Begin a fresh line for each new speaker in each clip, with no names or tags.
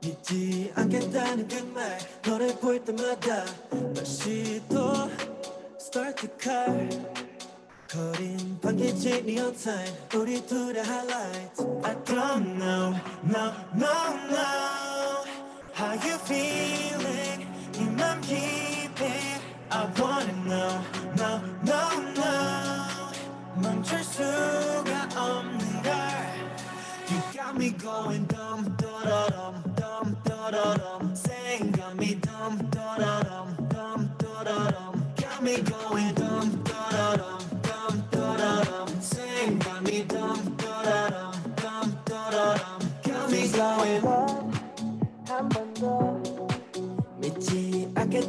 믿지 않겠다는 그말 너를 볼 때마다 다시 또 start the car 거린 반기지 neon sign 우리 둘의 highlights I don't know no no no. How you feeling? 네맘 깊이. I wanna know no no no. 멈출 수가 없는 걸. You got me going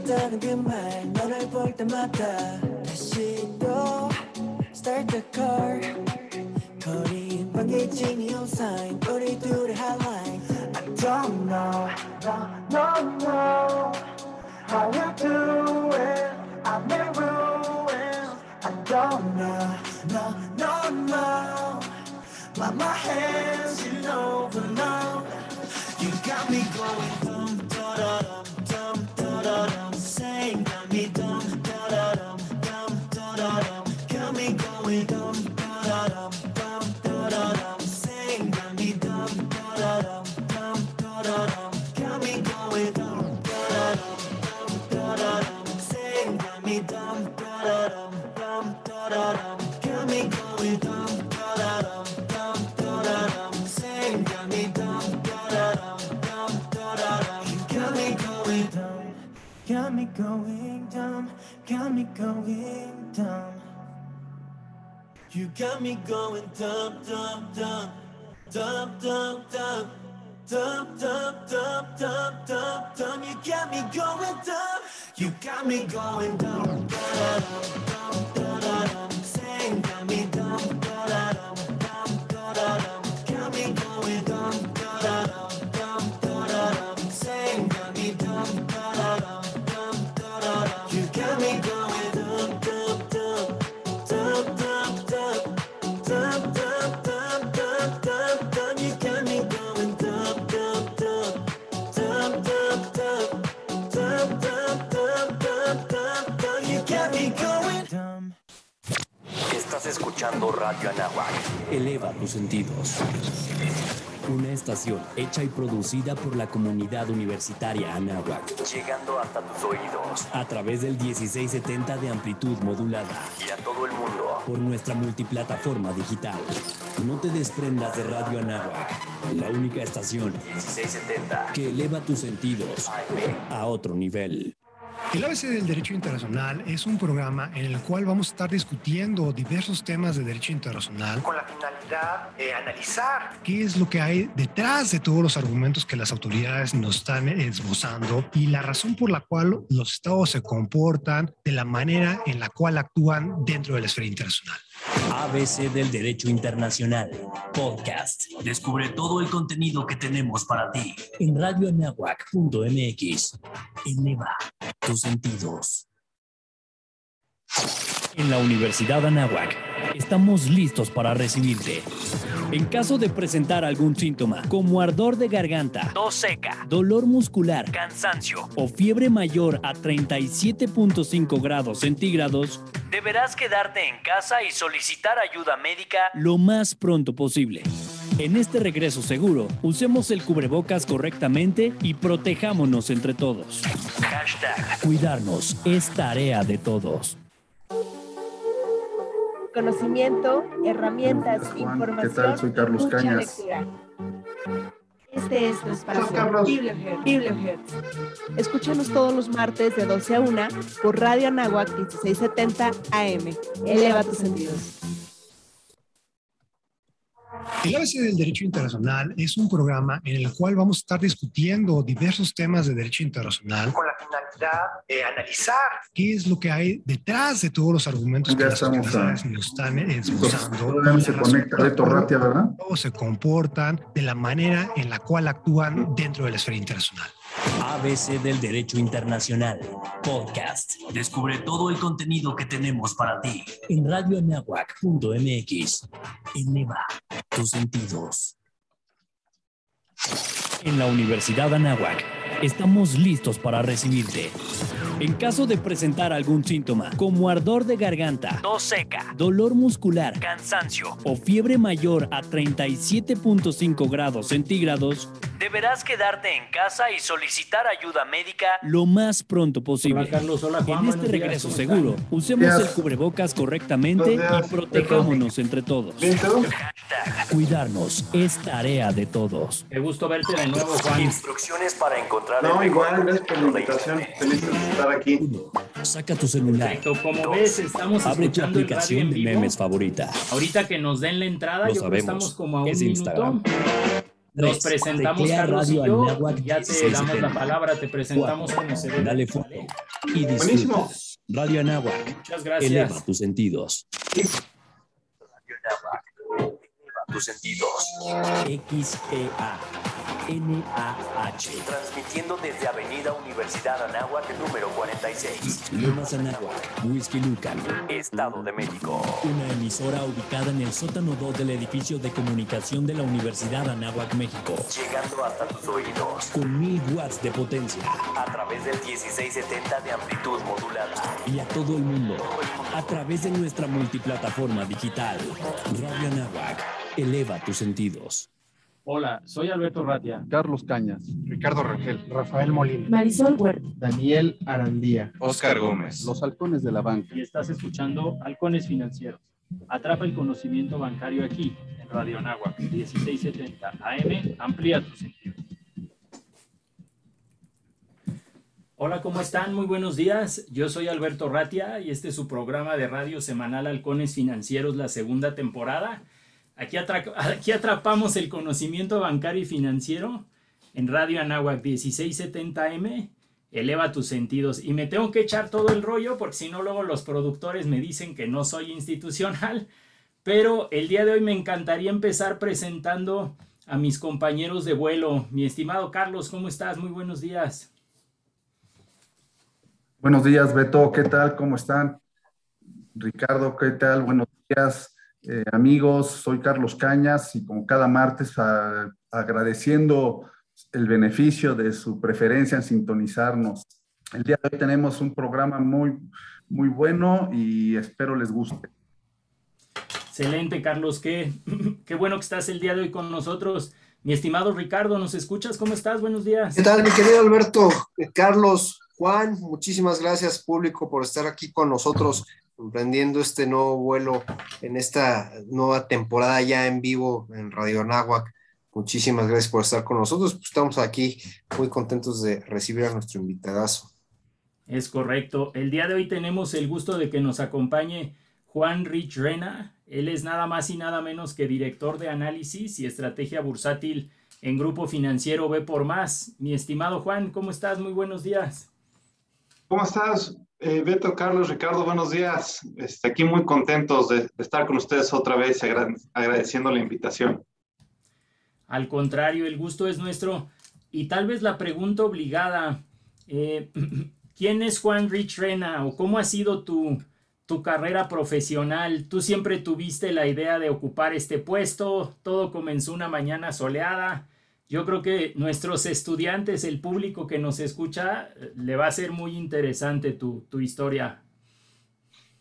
없었다는 그말 너를 볼 때마다 다시 또 start the car. 거린 반기진이 온사인 우리 둘의 highlight. I don't know no no no how you do it. I'm in ruin I don't know no no no. By my hands you know but no you got me going dum dum da dum dum dum. Got me going dumb, got me going dumb. You got me going dumb, dumb, dumb, dumb, dumb, dumb. Dumb, dumb, dumb, dumb, dumb, dumb. You got me going dumb. You got me going dumb. dumb.
escuchando Radio Anáhuac. Eleva tus sentidos. Una estación hecha y producida por la comunidad universitaria Anáhuac. Llegando hasta tus oídos. A través del 1670 de amplitud modulada. Y a todo el mundo. Por nuestra multiplataforma digital. No te desprendas de Radio Anáhuac. La única estación 1670 que eleva tus sentidos a otro nivel.
El ABC del Derecho Internacional es un programa en el cual vamos a estar discutiendo diversos temas de derecho internacional
con la finalidad de analizar
qué es lo que hay detrás de todos los argumentos que las autoridades nos están esbozando y la razón por la cual los estados se comportan de la manera en la cual actúan dentro de la esfera internacional.
ABC del Derecho Internacional, podcast. Descubre todo el contenido que tenemos para ti en radioanahuac.mx. Eleva tus sentidos. En la Universidad Anáhuac estamos listos para recibirte. En caso de presentar algún síntoma, como ardor de garganta, tos seca, dolor muscular, cansancio o fiebre mayor a 37.5 grados centígrados, deberás quedarte en casa y solicitar ayuda médica lo más pronto posible. En este regreso seguro, usemos el cubrebocas correctamente y protejámonos entre todos. Hashtag Cuidarnos es tarea de todos
conocimiento, herramientas, información.
¿Qué tal? Soy Carlos Cañas.
Este es tu espacio Bibliohertz. Escúchanos todos los martes de 12 a 1 por Radio Anáhuac 1670 AM. Eleva tus sentidos.
El ABC del Derecho Internacional es un programa en el cual vamos a estar discutiendo diversos temas de derecho internacional
con la finalidad de analizar
qué es lo que hay detrás de todos los argumentos que las autoridades nos están esbozando.
se conecta de ¿verdad?
O se comportan de la manera en la cual actúan dentro de la esfera internacional.
ABC del Derecho Internacional, podcast. Descubre todo el contenido que tenemos para ti en radioanahuac.mx. Eleva tus sentidos. En la Universidad Anáhuac estamos listos para recibirte. En caso de presentar algún síntoma, como ardor de garganta, tos seca, dolor muscular, cansancio o fiebre mayor a 37.5 grados centígrados, deberás quedarte en casa y solicitar ayuda médica lo más pronto posible. en este regreso seguro, usemos el cubrebocas correctamente y protejámonos entre todos. Cuidarnos es tarea de todos.
Qué gusto verte de nuevo, Juan.
Instrucciones para encontrar
no, igual, gracias por la invitación. Feliz de estar aquí.
Saca tu celular.
Perfecto. Como ves, estamos
Abre tu aplicación de memes favorita.
Ahorita que nos den la entrada, yo creo que estamos como a un minuto. Nos presentamos, Carlos y yo, ya te damos la palabra, te presentamos como se
debe. Dale foto y Buenísimo. Radio Anáhuac.
Muchas gracias.
Eleva tus sentidos. Radio Anáhuac. Tus sentidos. XEA. NAH. Transmitiendo desde Avenida Universidad Anáhuac, número 46. Lomas Anáhuac, Whisky Lucan, Estado de México. Una emisora ubicada en el sótano 2 del edificio de comunicación de la Universidad Anáhuac, México. Llegando hasta tus oídos. Con mil watts de potencia. A través del 1670 de amplitud modulada. Y a todo el mundo. A través de nuestra multiplataforma digital. Radio Anáhuac. Eleva tus sentidos.
Hola, soy Alberto Ratia.
Carlos Cañas.
Ricardo Rangel.
Rafael Molina.
Marisol Huerta.
Daniel Arandía.
Oscar Gómez.
Los halcones de la banca.
Y estás escuchando Halcones Financieros. Atrapa el conocimiento bancario aquí, en Radio Anáhuac, 1670 AM. Amplía tu sentido. Hola, ¿cómo están? Muy buenos días. Yo soy Alberto Ratia y este es su programa de radio semanal Halcones Financieros, la segunda temporada. Aquí, aquí atrapamos el conocimiento bancario y financiero en Radio Anáhuac 1670M. Eleva tus sentidos. Y me tengo que echar todo el rollo porque si no luego los productores me dicen que no soy institucional. Pero el día de hoy me encantaría empezar presentando a mis compañeros de vuelo. Mi estimado Carlos, ¿cómo estás? Muy buenos días.
Buenos días, Beto. ¿Qué tal? ¿Cómo están? Ricardo, ¿qué tal? Buenos días. Eh, amigos, soy Carlos Cañas y como cada martes agradeciendo el beneficio de su preferencia en sintonizarnos. El día de hoy tenemos un programa muy, muy bueno y espero les guste.
Excelente, Carlos. Qué, qué bueno que estás el día de hoy con nosotros. Mi estimado Ricardo, ¿nos escuchas? ¿Cómo estás? Buenos días.
¿Qué tal, mi querido Alberto? Carlos, Juan, muchísimas gracias, público, por estar aquí con nosotros emprendiendo este nuevo vuelo en esta nueva temporada ya en vivo en Radio Anáhuac. Muchísimas gracias por estar con nosotros. Pues estamos aquí muy contentos de recibir a nuestro invitadazo.
Es correcto. El día de hoy tenemos el gusto de que nos acompañe Juan Rich Rena. Él es nada más y nada menos que director de análisis y estrategia bursátil en Grupo Financiero B por Más. Mi estimado Juan, ¿cómo estás? Muy buenos días.
¿Cómo estás, eh, Beto, Carlos, Ricardo? Buenos días. Este, aquí muy contentos de, estar con ustedes otra vez, agradeciendo la invitación.
Al contrario, el gusto es nuestro. Y tal vez la pregunta obligada, eh, ¿quién es Juan Rich Rena o cómo ha sido tu, tu carrera profesional? ¿Tú siempre tuviste la idea de ocupar este puesto? ¿Todo comenzó una mañana soleada? Yo creo que nuestros estudiantes, el público que nos escucha, le va a ser muy interesante tu, historia.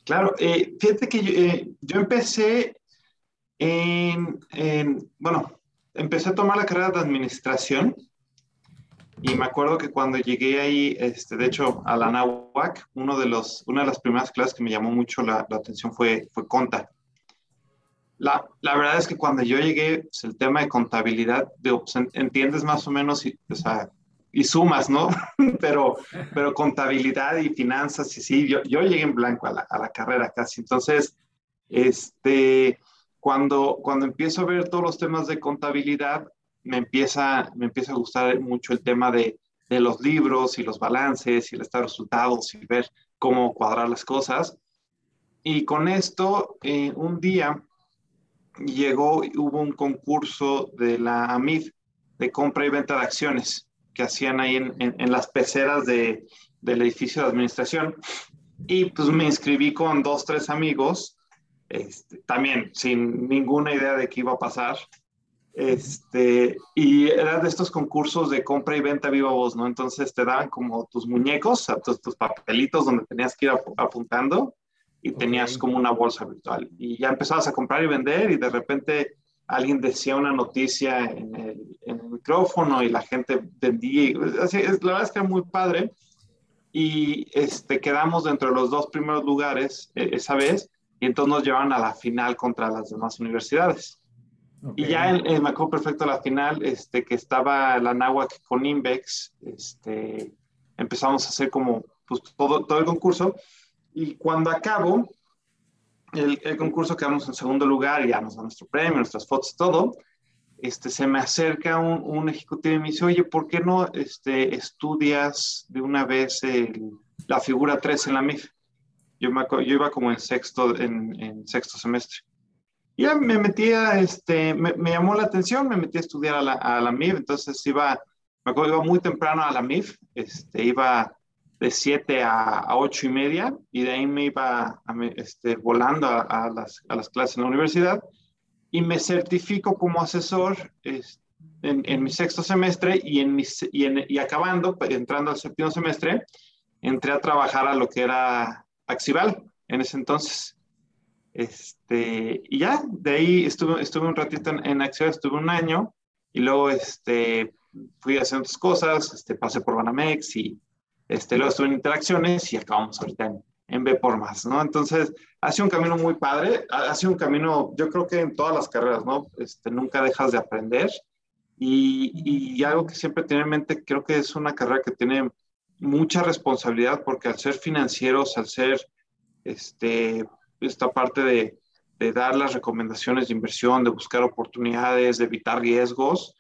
Claro, eh, fíjate que eh, yo, empecé en, bueno, empecé a tomar la carrera de administración y me acuerdo que cuando llegué ahí, este, de hecho, a la NAWAC, uno de los, una de las primeras clases que me llamó mucho la, atención fue, fue Conta. La, la, verdad es que cuando yo llegué, pues, el tema de contabilidad, de, pues, entiendes más o menos y, o sea, y sumas, ¿no? pero, pero contabilidad y finanzas, y sí, yo, yo llegué en blanco a la, a la carrera casi. Entonces, este, cuando, cuando empiezo a ver todos los temas de contabilidad, me empieza, me empieza a gustar mucho el tema de, de los libros y los balances y el estado de resultados y ver cómo cuadrar las cosas. Y con esto, eh, un día llegó, hubo un concurso de la AMIF de compra y venta de acciones que hacían ahí en, en, las peceras de, del edificio de administración. Y pues me inscribí con dos, tres amigos, este, también sin ninguna idea de qué iba a pasar. Este, y era de estos concursos de compra y venta viva voz, ¿no? Entonces te daban como tus muñecos, tus, tus papelitos donde tenías que ir apuntando y tenías como una bolsa virtual. Y ya empezabas a comprar y vender y de repente alguien decía una noticia en el, en el micrófono y la gente vendía. Así, la verdad es que era muy padre. Y este, quedamos dentro de los dos primeros lugares eh, esa vez y entonces nos llevaron a la final contra las demás universidades. Y ya en, me acuerdo perfecto la final, este, que estaba la NAWAC con Invex, este, empezamos a hacer como pues, todo, todo el concurso. Y cuando acabo el, el, concurso, quedamos en segundo lugar, ya nos dan nuestro premio, nuestras fotos, todo. Este, se me acerca un, un ejecutivo y me dice, oye, ¿por qué no este, estudias de una vez la figura 3 en la MIF? Yo, me, yo iba como en sexto, en, en sexto semestre ya me metía, este, me, me, llamó la atención, me metí a estudiar a la, a la MIF, entonces iba, me acuerdo, iba muy temprano a la MIF, este, iba de 7 a, a 8 y media, y de ahí me iba este, volando a, a, las, a, las, clases en la universidad, y me certifico como asesor este, en, en, mi sexto semestre, y, en mi, y, en, y acabando, entrando al séptimo semestre, entré a trabajar a lo que era Axival en ese entonces. Este, y ya, de ahí estuve, estuve un ratito en, en Acción, estuve un año y luego este, fui haciendo otras cosas, este, pasé por Banamex y este, luego estuve en Interacciones y acabamos ahorita en, en B por más, ¿no? Entonces, ha sido un camino muy padre, ha, sido un camino, yo creo que en todas las carreras, ¿no? Este, nunca dejas de aprender y, y algo que siempre tiene en mente, creo que es una carrera que tiene mucha responsabilidad porque al ser financieros, al ser este, esta parte de, de dar las recomendaciones de inversión, de buscar oportunidades, de evitar riesgos.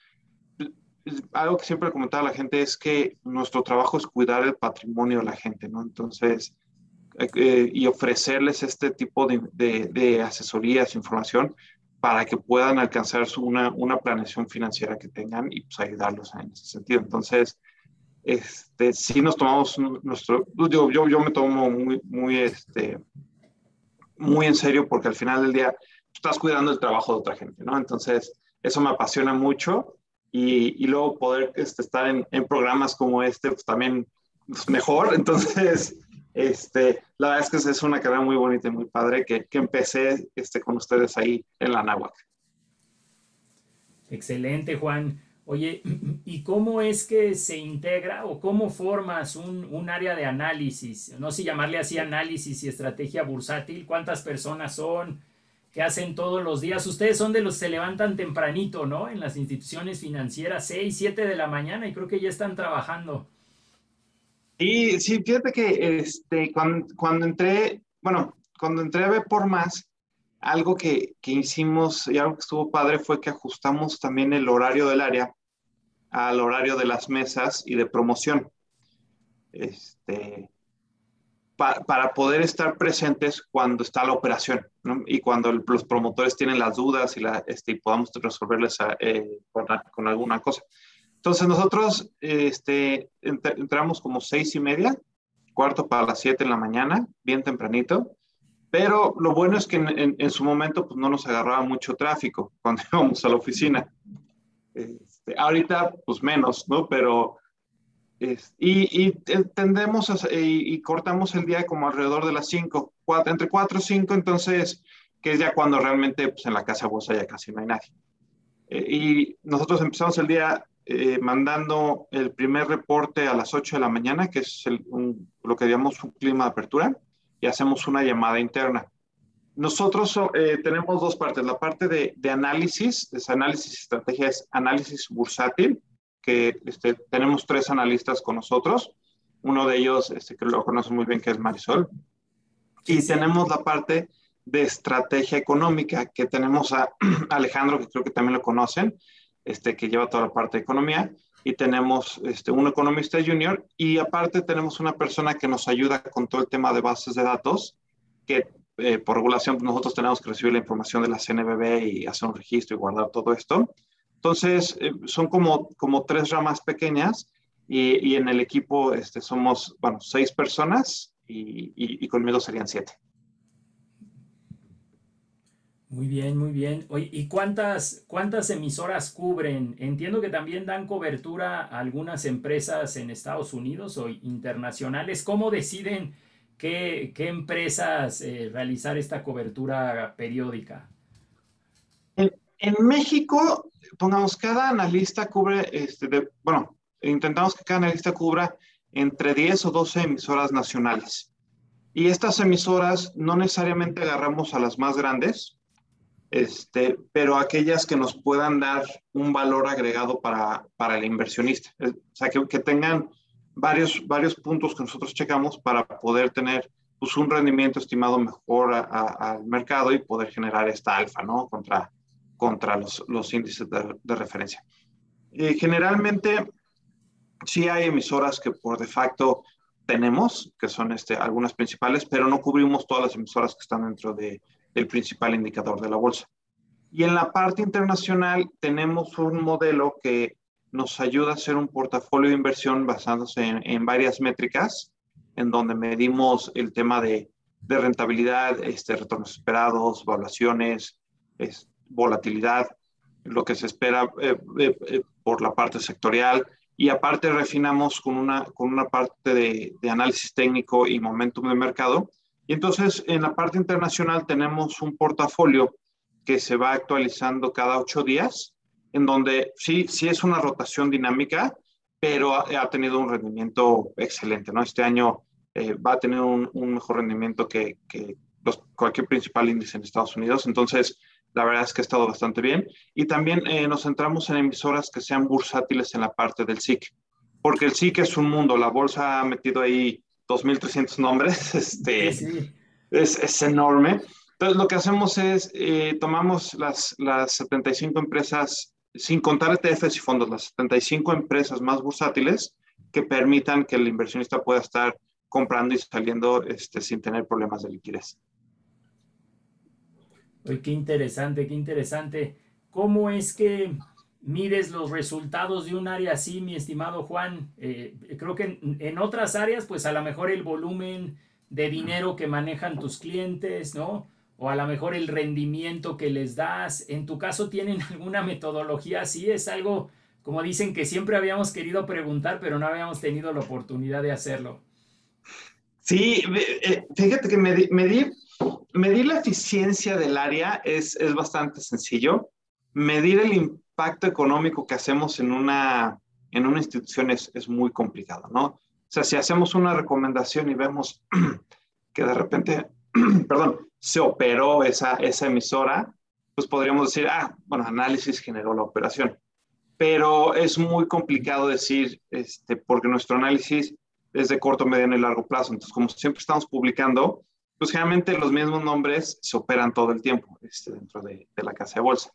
Algo que siempre comentaba la gente es que nuestro trabajo es cuidar el patrimonio de la gente, ¿no? Entonces, eh, y ofrecerles este tipo de, de, de, asesorías, información, para que puedan alcanzar una, una planeación financiera que tengan y pues ayudarlos en ese sentido. Entonces, este, sí nos tomamos nuestro, yo, yo, yo me tomo muy, muy, este, muy en serio porque al final del día estás cuidando el trabajo de otra gente, ¿no? Entonces, eso me apasiona mucho y, luego poder este, estar en, programas como este, pues también pues, mejor. Entonces, este, la verdad es que es una carrera muy bonita y muy padre que, empecé este, con ustedes ahí en la náhuatl.
Excelente, Juan. Oye, ¿y cómo es que se integra o cómo formas un, un, área de análisis? No sé llamarle así análisis y estrategia bursátil. ¿Cuántas personas son? ¿Qué hacen todos los días? Ustedes son de los que se levantan tempranito, ¿no? En las instituciones financieras, 6, 7 de la mañana y creo que ya están trabajando.
Sí, sí, fíjate que este, cuando, cuando entré, bueno, cuando entré a ver por más, algo que, que, hicimos y algo que estuvo padre fue que ajustamos también el horario del área al horario de las mesas y de promoción. Este, para poder estar presentes cuando está la operación ¿no? y cuando los promotores tienen las dudas y, la, este, y podamos resolverles eh, con, con, alguna cosa. Entonces nosotros este, entramos como seis y media, cuarto para las siete en la mañana, bien tempranito, pero lo bueno es que en, en, su momento pues, no nos agarraba mucho tráfico cuando íbamos a la oficina. Este, ahorita pues menos, ¿no? Pero y, y, tendemos y, cortamos el día como alrededor de las 5, entre 4 y 5, entonces, que es ya cuando realmente pues, en la casa bolsa ya casi no hay nadie. Eh, y nosotros empezamos el día eh, mandando el primer reporte a las 8 de la mañana, que es lo que llamamos un clima de apertura, y hacemos una llamada interna. Nosotros eh, tenemos dos partes, la parte de, de análisis, es análisis estrategia, es análisis bursátil, que este, tenemos tres analistas con nosotros. Uno de ellos, este, que lo conocen muy bien, que es Marisol. Y tenemos la parte de estrategia económica, que tenemos a Alejandro, que creo que también lo conocen, este, que lleva toda la parte de economía. Y tenemos este, un economista junior. Y aparte tenemos una persona que nos ayuda con todo el tema de bases de datos, que eh, por regulación nosotros tenemos que recibir la información de la CNBB y hacer un registro y guardar todo esto. Entonces, eh, son como, como tres ramas pequeñas y, y, en el equipo este, somos, bueno, seis personas y, y, y, conmigo serían siete.
Muy bien, muy bien. Oye, ¿y cuántas, cuántas emisoras cubren? Entiendo que también dan cobertura a algunas empresas en Estados Unidos o internacionales. ¿Cómo deciden qué, qué empresas eh, realizar esta cobertura periódica?
En, en México pongamos, cada analista cubre, este, de, bueno, intentamos que cada analista cubra entre 10 o 12 emisoras nacionales. Y estas emisoras no necesariamente agarramos a las más grandes, este, pero aquellas que nos puedan dar un valor agregado para, para el inversionista. O sea, que, que, tengan varios, varios puntos que nosotros checamos para poder tener pues, un rendimiento estimado mejor al mercado y poder generar esta alfa, ¿no? Contra, contra los, los índices de, referencia. Eh, generalmente, sí hay emisoras que por de facto tenemos, que son este, algunas principales, pero no cubrimos todas las emisoras que están dentro de, del principal indicador de la bolsa. Y en la parte internacional tenemos un modelo que nos ayuda a hacer un portafolio de inversión basándose en, en varias métricas, en donde medimos el tema de, de rentabilidad, este, retornos esperados, evaluaciones, este, volatilidad, lo que se espera eh, eh, eh, por la parte sectorial y aparte refinamos con una, con una parte de, análisis técnico y momentum de mercado. Y entonces en la parte internacional tenemos un portafolio que se va actualizando cada ocho días, en donde sí, sí es una rotación dinámica, pero ha, tenido un rendimiento excelente. ¿no? Este año va a tener un, un mejor rendimiento que, que cualquier principal índice en Estados Unidos. Entonces, la verdad es que ha estado bastante bien. Y también eh, nos centramos en emisoras que sean bursátiles en la parte del SIC, porque el SIC es un mundo, la bolsa ha metido ahí 2.300 nombres, este, sí, sí. Es, es, enorme. Entonces, lo que hacemos es, eh, tomamos las, las 75 empresas, sin contar ETFs y fondos, las 75 empresas más bursátiles que permitan que el inversionista pueda estar comprando y saliendo este, sin tener problemas de liquidez.
Oye, qué interesante, qué interesante. ¿Cómo es que mides los resultados de un área así, mi estimado Juan? Eh, creo que en, en, otras áreas, pues a lo mejor el volumen de dinero que manejan tus clientes, ¿no? O a lo mejor el rendimiento que les das. En tu caso, ¿tienen alguna metodología así? Es algo, como dicen, que siempre habíamos querido preguntar, pero no habíamos tenido la oportunidad de hacerlo.
Sí, eh, fíjate que medir medir la eficiencia del área es, es bastante sencillo. Medir el impacto económico que hacemos en una, en una institución es, es muy complicado, ¿no? O sea, si hacemos una recomendación y vemos que de repente, perdón, se operó esa, esa emisora, pues podríamos decir, ah, bueno, análisis generó la operación. Pero es muy complicado decir, este, porque nuestro análisis es de corto, mediano y largo plazo. Entonces, como siempre estamos publicando, pues generalmente los mismos nombres se operan todo el tiempo este, dentro de, la casa de bolsa.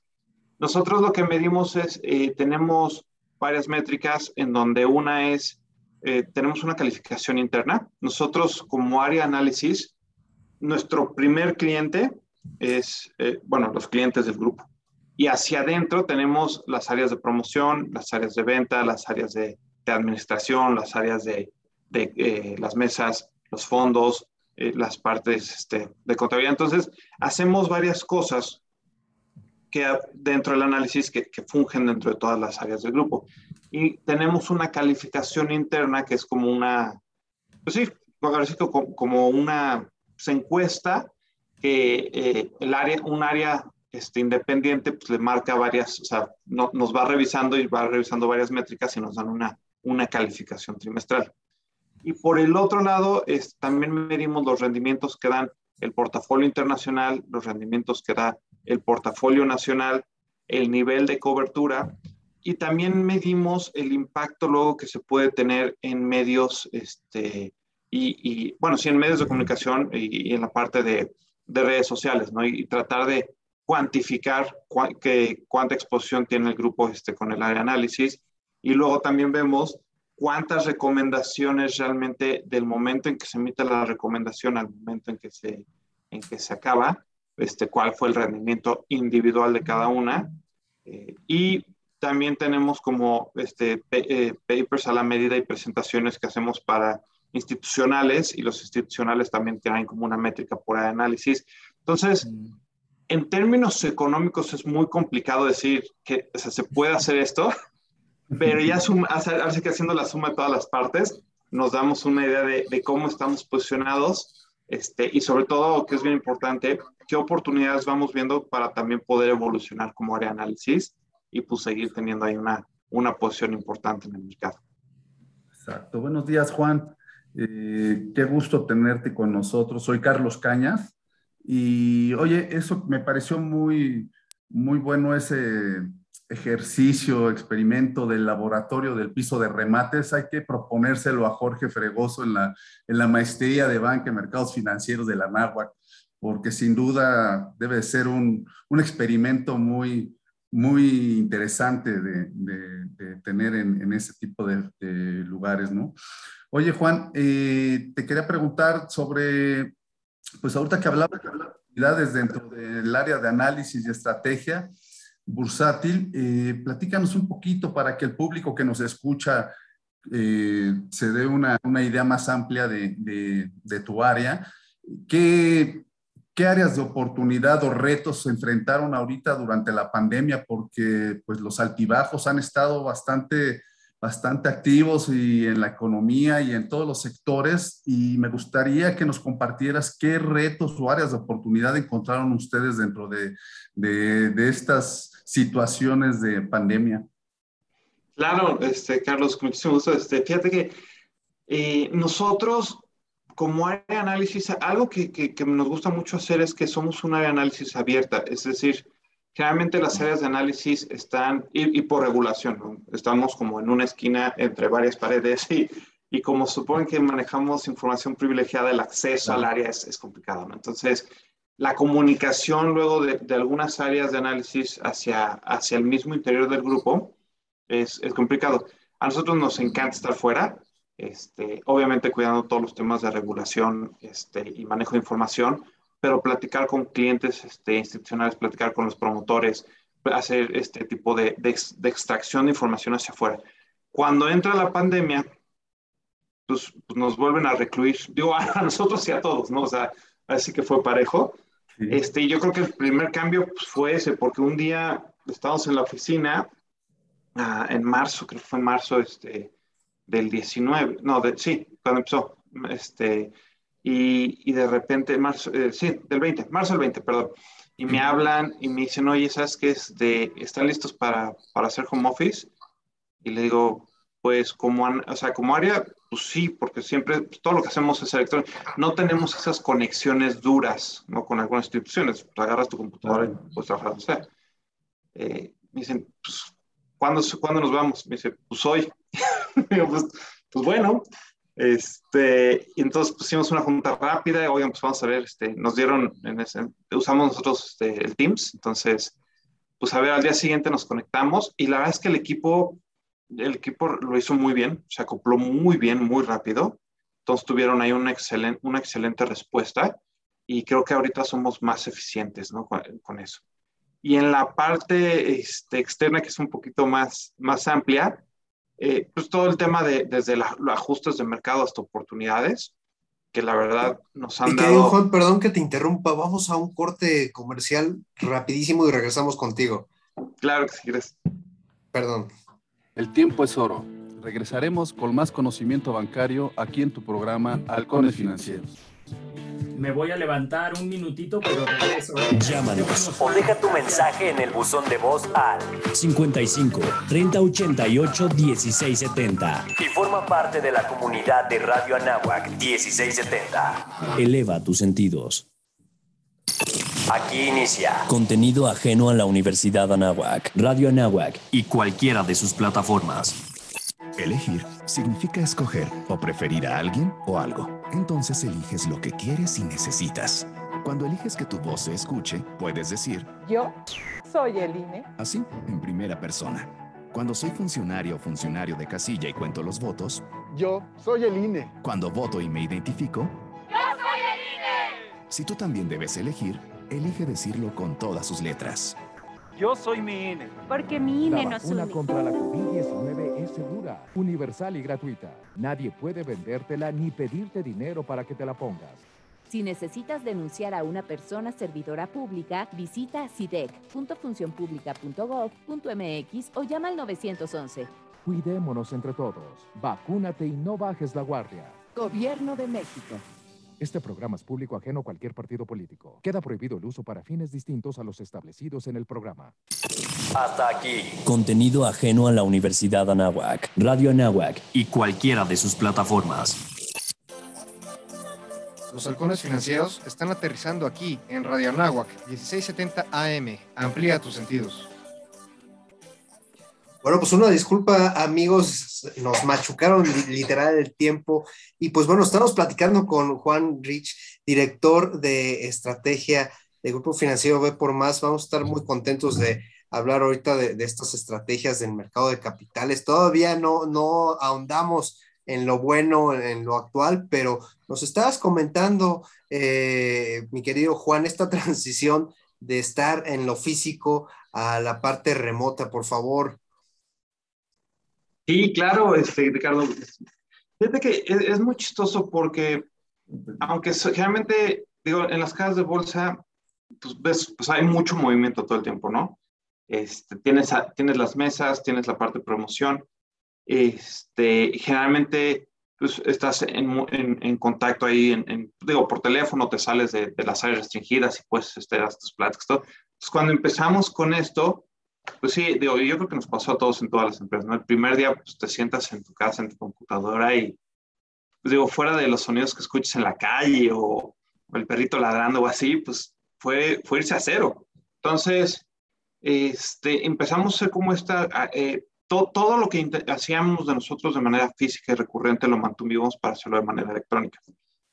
Nosotros lo que medimos es, eh, tenemos varias métricas en donde una es, eh, tenemos una calificación interna. Nosotros como área análisis, nuestro primer cliente es, eh, bueno, los clientes del grupo. Y hacia adentro tenemos las áreas de promoción, las áreas de venta, las áreas de, administración, las áreas de, las mesas, los fondos, eh, las partes este, de contabilidad. Entonces, hacemos varias cosas que dentro del análisis que, que, fungen dentro de todas las áreas del grupo. Y tenemos una calificación interna que es como una, pues sí, como, una encuesta que eh, el área, un área este, independiente pues le marca varias, o sea, no, nos va revisando y va revisando varias métricas y nos dan una, una calificación trimestral. Y por el otro lado, también medimos los rendimientos que dan el portafolio internacional, los rendimientos que da el portafolio nacional, el nivel de cobertura y también medimos el impacto luego que se puede tener en medios, este, y, bueno, sí, en medios de comunicación y, en la parte de, de, redes sociales, ¿no? Y, tratar de cuantificar que, cuánta exposición tiene el grupo este, con el área de análisis. Y luego también vemos cuántas recomendaciones realmente del momento en que se emite la recomendación al momento en que se, en que se acaba, este, cuál fue el rendimiento individual de cada una. Eh, y también tenemos como este, eh, papers a la medida y presentaciones que hacemos para institucionales y los institucionales también tienen como una métrica por análisis. Entonces, mm. en términos económicos es muy complicado decir que se puede hacer esto, pero ya así que haciendo la suma de todas las partes, nos damos una idea de, cómo estamos posicionados este, y sobre todo, que es bien importante, qué oportunidades vamos viendo para también poder evolucionar como área de análisis y pues seguir teniendo ahí una, una posición importante en el mercado.
Exacto. Buenos días, Juan. Eh, qué gusto tenerte con nosotros. Soy Carlos Cañas. Y oye, eso me pareció muy, muy bueno ese ejercicio, experimento del laboratorio del piso de remates, hay que proponérselo a Jorge Fregoso en la, en la maestría de banca y mercados financieros de la NAHUAC, porque sin duda debe ser un, un experimento muy, muy interesante de, tener en, en, ese tipo de, lugares, ¿no? Oye, Juan, eh, te quería preguntar sobre, pues ahorita que hablaba de actividades dentro del área de análisis y estrategia, bursátil. Eh, platícanos un poquito para que el público que nos escucha eh, se dé una, una, idea más amplia de, de, tu área. ¿Qué, ¿Qué, áreas de oportunidad o retos se enfrentaron ahorita durante la pandemia? Porque pues, los altibajos han estado bastante, bastante activos y en la economía y en todos los sectores. Y me gustaría que nos compartieras qué retos o áreas de oportunidad encontraron ustedes dentro de, de estas situaciones de pandemia.
Claro, este, Carlos, muchísimo gusto. Este, fíjate que eh, nosotros, como área de análisis, algo que, que, nos gusta mucho hacer es que somos un área de análisis abierta, es decir, generalmente las áreas de análisis están, y, por regulación, estamos como en una esquina entre varias paredes y, y como suponen que manejamos información privilegiada, el acceso al área es, es complicado. ¿no? Entonces, la comunicación luego de, algunas áreas de análisis hacia, hacia el mismo interior del grupo es, es, complicado. A nosotros nos encanta estar fuera, este, obviamente cuidando todos los temas de regulación este, y manejo de información, pero platicar con clientes este, institucionales, platicar con los promotores, hacer este tipo de, de, extracción de información hacia afuera. Cuando entra la pandemia, pues, pues, nos vuelven a recluir, digo, a nosotros y a todos, ¿no? O sea, así que fue parejo. Este, yo creo que el primer cambio pues, fue ese, porque un día estábamos en la oficina, ah, en marzo, creo que fue marzo este, del 19, no, de, sí, cuando empezó, este, y, y de repente, marzo, eh, sí, del 20, marzo del 20, perdón, y me hablan y me dicen, oye, ¿sabes qué es? De, ¿Están listos para, para hacer home office? Y le digo, pues como, o sea, como área, pues sí, porque siempre pues, todo lo que hacemos es electrónico. No tenemos esas conexiones duras ¿no? con algunas instituciones. Pues, agarras tu computadora y puedes trabajar o sea. Eh, me dicen, pues, ¿cuándo, ¿cuándo, nos vamos? Me dice, pues hoy. pues, pues, bueno. Este, y entonces pusimos una junta rápida, oigan, pues vamos a ver, este, nos dieron, en ese, usamos nosotros este, el Teams, entonces, pues a ver, al día siguiente nos conectamos y la verdad es que el equipo, el equipo lo hizo muy bien, se acopló muy bien, muy rápido, entonces tuvieron ahí una, excelente una excelente respuesta y creo que ahorita somos más eficientes, ¿no? Con, con eso. Y en la parte este, externa, que es un poquito más, más amplia, eh, pues todo el tema de desde los ajustes de mercado hasta oportunidades, que la verdad nos han dado...
Juan, perdón que te interrumpa, vamos a un corte comercial rapidísimo y regresamos contigo.
Claro que sí, quieres.
Perdón.
El tiempo es oro. Regresaremos con más conocimiento bancario aquí en tu programa Halcones Financieros
me voy a levantar un minutito, pero regreso.
Llámanos
o deja tu mensaje en el buzón de voz al
55 30 88 16 70
y forma parte de la comunidad de Radio Anáhuac 1670.
Eleva tus sentidos.
Aquí inicia
contenido ajeno a la Universidad Anáhuac, Radio Anáhuac y cualquiera de sus plataformas.
Elegir significa escoger o preferir a alguien o algo. Entonces eliges lo que quieres y necesitas. Cuando eliges que tu voz se escuche, puedes decir,
yo soy el INE.
Así, en primera persona. Cuando soy funcionario o funcionario de casilla y cuento los votos,
yo soy el INE.
Cuando voto y me identifico,
yo soy el INE.
Si tú también debes elegir, elige decirlo con todas sus letras.
Yo soy mi INE.
Porque mi INE
la
nos
vacuna
une.
contra la COVID-19 es segura, universal y gratuita. Nadie puede vendértela ni pedirte dinero para que te la pongas.
Si necesitas denunciar a una persona servidora pública, visita sidec.funcionpublica.gov.mx o llama al 911.
Cuidémonos entre todos. Vacúnate y no bajes la guardia.
Gobierno de México.
Este programa es público ajeno a cualquier partido político. Queda prohibido el uso para fines distintos a los establecidos en el programa.
Hasta aquí.
Contenido ajeno a la Universidad Anáhuac, Radio Anáhuac y cualquiera de sus plataformas.
Los halcones financieros están aterrizando aquí en Radio Anáhuac 1670 AM. Amplía tus sentidos. Bueno, pues una disculpa, amigos, nos machucaron literal el tiempo. Y pues bueno, estamos platicando con Juan Rich, director de estrategia del Grupo Financiero B por Más. Vamos a estar muy contentos de hablar ahorita de, estas estrategias del mercado de capitales. Todavía no, no ahondamos en lo bueno, en lo actual, pero nos estabas comentando, eh, mi querido Juan, esta transición de estar en lo físico a la parte remota, por favor.
Sí, claro, este, Ricardo. Fíjate que es, es muy chistoso porque, aunque generalmente, digo, en las casas de bolsa, pues ves, pues hay mucho movimiento todo el tiempo, ¿no? Este, tienes, tienes las mesas, tienes la parte de promoción, este, generalmente pues, estás en, en, en contacto ahí, en, digo, por teléfono, te sales de, de las áreas restringidas y pues este, das tus pláticas, todo. Entonces, cuando empezamos con esto, pues sí, digo, yo creo que nos pasó a todos en todas las empresas, ¿no? El primer día, pues te sientas en tu casa, en tu computadora y, pues digo, fuera de los sonidos que escuches en la calle o, o el perrito ladrando o así, pues fue, fue irse a cero. Entonces, este, empezamos a hacer como esta, eh, to- todo lo que hacíamos de nosotros de manera física y recurrente lo mantuvimos para hacerlo de manera electrónica.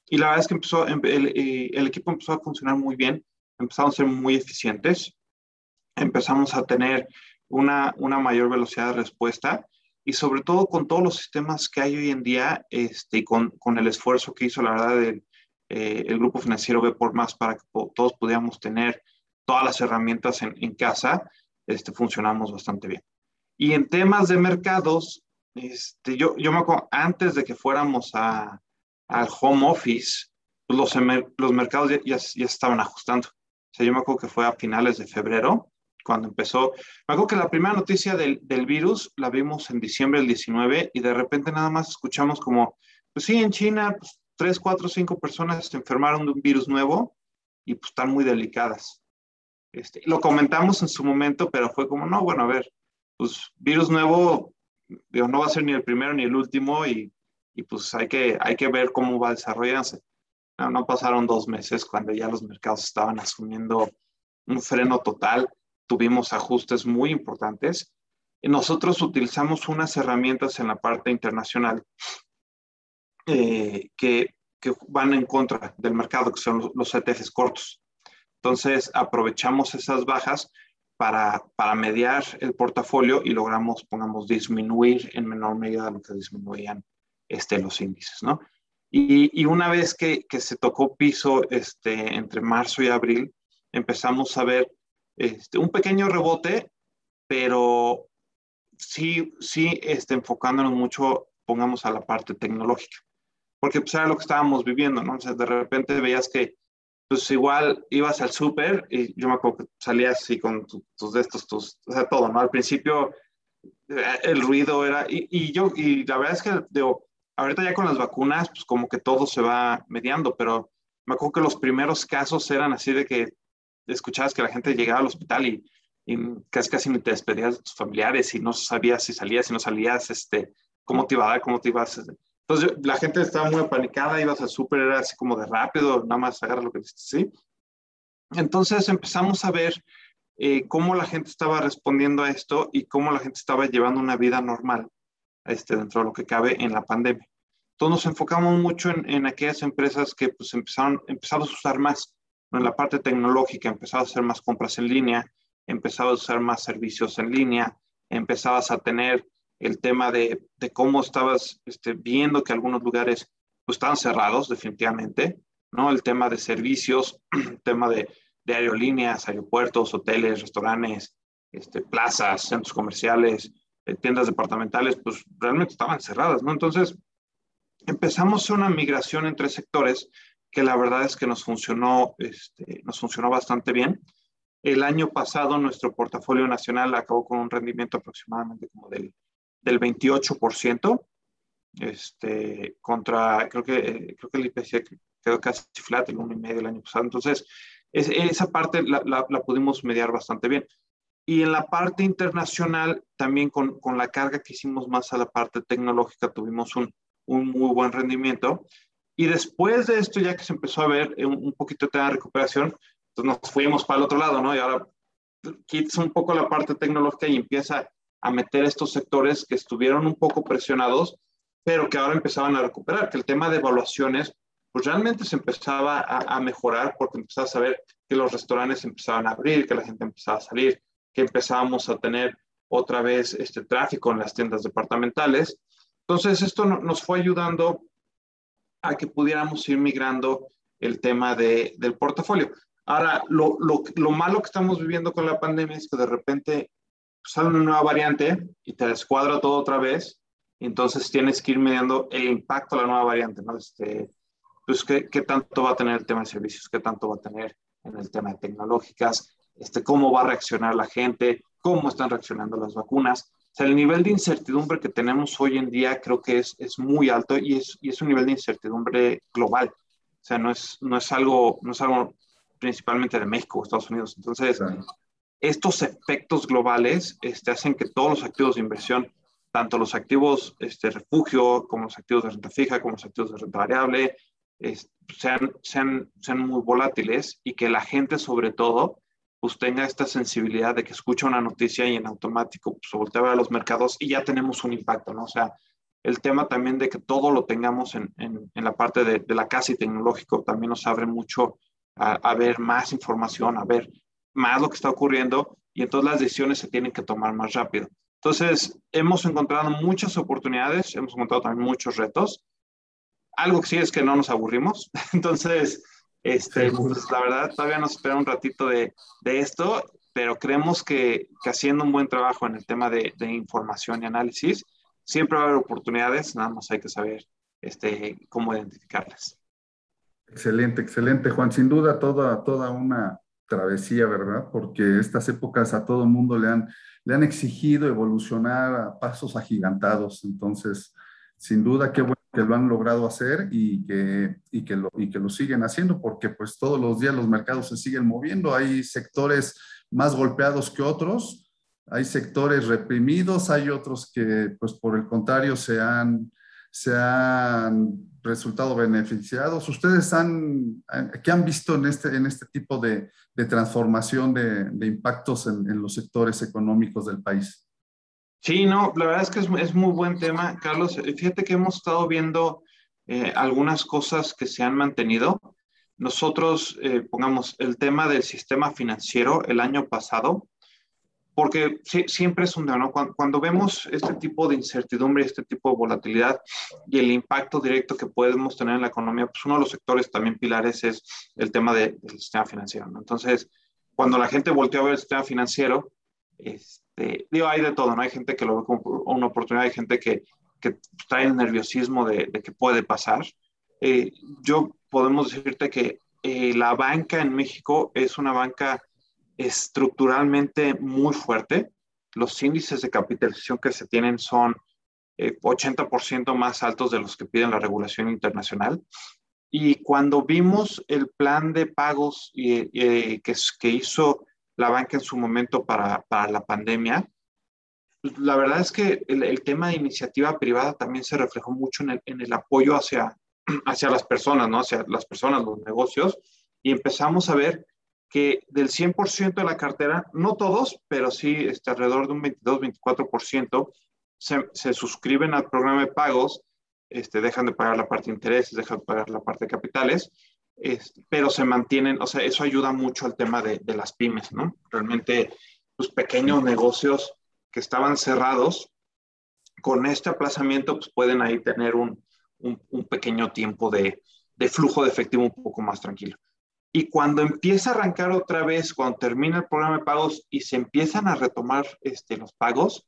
Y la verdad es que empezó, em- el, eh, el equipo empezó a funcionar muy bien, empezamos a ser muy eficientes, empezamos a tener una, una mayor velocidad de respuesta y sobre todo con todos los sistemas que hay hoy en día este, y con, con el esfuerzo que hizo la verdad el, eh, el grupo financiero B por más para que todos pudiéramos tener todas las herramientas en, en casa, este, funcionamos bastante bien. Y en temas de mercados, este, yo, yo me acuerdo, antes de que fuéramos a, al home office, pues los, los mercados ya, ya, ya estaban ajustando. O sea, yo me acuerdo que fue a finales de febrero, cuando empezó. Me acuerdo que la primera noticia del, del virus la vimos en diciembre del 19 y de repente nada más escuchamos como, pues sí, en China, pues, tres, cuatro, cinco personas se enfermaron de un virus nuevo y pues están muy delicadas. Este, lo comentamos en su momento, pero fue como, no, bueno, a ver, pues virus nuevo, digo, no va a ser ni el primero ni el último y, y pues hay que, hay que ver cómo va desarrollándose. No, no pasaron dos meses cuando ya los mercados estaban asumiendo un freno total, tuvimos ajustes muy importantes. Nosotros utilizamos unas herramientas en la parte internacional eh, que, que, van en contra del mercado, que son los ETFs cortos. Entonces, aprovechamos esas bajas para, para mediar el portafolio y logramos, pongamos, disminuir en menor medida lo que disminuían este, los índices, ¿no? Y, y una vez que, que, se tocó piso este, entre marzo y abril, empezamos a ver este, un pequeño rebote, pero sí, sí este, enfocándonos mucho, pongamos a la parte tecnológica, porque pues era lo que estábamos viviendo, ¿no? O sea, de repente veías que pues igual ibas al súper y yo me acuerdo que salías así con tus de estos, tus, o sea, todo, ¿no? Al principio eh, el ruido era, y, y, yo, y la verdad es que, digo, ahorita ya con las vacunas, pues como que todo se va mediando, pero me acuerdo que los primeros casos eran así de que escuchabas que la gente llegaba al hospital y, y casi casi ni te despedías de tus familiares y no sabías si salías, si no salías, este, cómo te iba a dar, cómo te ibas. Entonces la gente estaba muy apanicada, ibas al súper, era así como de rápido, nada más agarra lo que ¿sí? Entonces empezamos a ver eh, cómo la gente estaba respondiendo a esto y cómo la gente estaba llevando una vida normal este, dentro de lo que cabe en la pandemia. Entonces nos enfocamos mucho en, en aquellas empresas que pues empezaron, empezamos a usar más. En la parte tecnológica, empezaba a hacer más compras en línea, empezaba a usar más servicios en línea, empezabas a tener el tema de, cómo estabas este, viendo que algunos lugares pues, estaban cerrados definitivamente, ¿no? El tema de servicios, el tema de, de aerolíneas, aeropuertos, hoteles, restaurantes, este, plazas, centros comerciales, eh, tiendas departamentales, pues realmente estaban cerradas, ¿no? Entonces, empezamos una migración entre sectores que la verdad es que nos funcionó, este, nos funcionó bastante bien. El año pasado nuestro portafolio nacional acabó con un rendimiento aproximadamente como del, del 28%, este, contra, creo que, creo que el IPC quedó casi flat, el 1,5 el año pasado. Entonces, es, esa parte la, la, la, pudimos mediar bastante bien. Y en la parte internacional, también con, con, la carga que hicimos más a la parte tecnológica, tuvimos un, un muy buen rendimiento. Y después de esto, ya que se empezó a ver un, un poquito de recuperación, entonces nos fuimos para el otro lado, ¿no? Y ahora quitas un poco la parte tecnológica y empieza a meter estos sectores que estuvieron un poco presionados, pero que ahora empezaban a recuperar, que el tema de evaluaciones, pues realmente se empezaba a, a mejorar porque empezabas a ver que los restaurantes empezaban a abrir, que la gente empezaba a salir, que empezábamos a tener otra vez este tráfico en las tiendas departamentales. Entonces, esto no, nos fue ayudando a que pudiéramos ir migrando el tema de, del portafolio. Ahora, lo, lo, lo, malo que estamos viviendo con la pandemia es que de repente sale una nueva variante y te descuadra todo otra vez, entonces tienes que ir midiendo el impacto de la nueva variante, ¿no? Este, pues, ¿qué, ¿qué, tanto va a tener el tema de servicios? ¿Qué tanto va a tener en el tema de tecnológicas? Este, ¿Cómo va a reaccionar la gente? ¿Cómo están reaccionando las vacunas? O sea, el nivel de incertidumbre que tenemos hoy en día creo que es, es muy alto y es, y es un nivel de incertidumbre global. O sea, no es, no es, algo, no es algo principalmente de México o Estados Unidos. Entonces, estos efectos globales este, hacen que todos los activos de inversión, tanto los activos este, refugio, como los activos de renta fija, como los activos de renta variable, es, sean, sean, sean muy volátiles y que la gente sobre todo pues tenga esta sensibilidad de que escucha una noticia y en automático pues, voltea a ver a los mercados y ya tenemos un impacto, ¿no? O sea, el tema también de que todo lo tengamos en, en, en la parte de, de, la casa y tecnológico también nos abre mucho a, a, ver más información, a ver más lo que está ocurriendo y entonces las decisiones se tienen que tomar más rápido. Entonces, hemos encontrado muchas oportunidades, hemos encontrado también muchos retos. Algo que sí es que no nos aburrimos. Entonces, este, pues, la verdad, todavía nos espera un ratito de, de esto, pero creemos que, que, haciendo un buen trabajo en el tema de, de, información y análisis, siempre va a haber oportunidades, nada más hay que saber este, cómo identificarlas.
Excelente, excelente, Juan. Sin duda, toda, toda una travesía, ¿verdad? Porque estas épocas a todo mundo le han, le han exigido evolucionar a pasos agigantados. Entonces, sin duda, qué bueno que lo han logrado hacer y que, y que, lo, y que lo siguen haciendo, porque pues todos los días los mercados se siguen moviendo. Hay sectores más golpeados que otros, hay sectores reprimidos, hay otros que pues por el contrario se han, se han resultado beneficiados. ¿Ustedes han, qué han visto en este, en este tipo de, transformación de, impactos en, los sectores económicos del país?
Sí, no, la verdad es que es, muy buen tema, Carlos. Fíjate que hemos estado viendo eh, algunas cosas que se han mantenido. Nosotros, eh, pongamos el tema del sistema financiero el año pasado, porque siempre es un ¿no? Cuando, vemos este tipo de incertidumbre, este tipo de volatilidad y el impacto directo que podemos tener en la economía, pues uno de los sectores también pilares es el tema del sistema financiero. Entonces, cuando la gente volteó a ver el sistema financiero, este, digo, hay de todo, ¿no? Hay gente que lo ve como una oportunidad, hay gente que, que trae el nerviosismo de, que puede pasar. Eh, yo podemos decirte que eh, la banca en México es una banca estructuralmente muy fuerte. Los índices de capitalización que se tienen son 80% eh, más altos de los que piden la regulación internacional. Y cuando vimos el plan de pagos que, que, hizo la banca en su momento para, para la pandemia, la verdad es que el, tema de iniciativa privada también se reflejó mucho en el, en el apoyo hacia, hacia las personas, ¿no? Hacia las personas, los negocios, y empezamos a ver que del 100% de la cartera, no todos, pero sí este, alrededor de un 22-24%, se, se, suscriben al programa de pagos, este, dejan de pagar la parte de intereses, dejan de pagar la parte de capitales, pero se mantienen, o sea, eso ayuda mucho al tema de, de las pymes, ¿no? Realmente, los pues, pequeños negocios que estaban cerrados, con este aplazamiento, pues pueden ahí tener un, un, un pequeño tiempo de, de flujo de efectivo un poco más tranquilo. Y cuando empieza a arrancar otra vez, cuando termina el programa de pagos y se empiezan a retomar este, los pagos,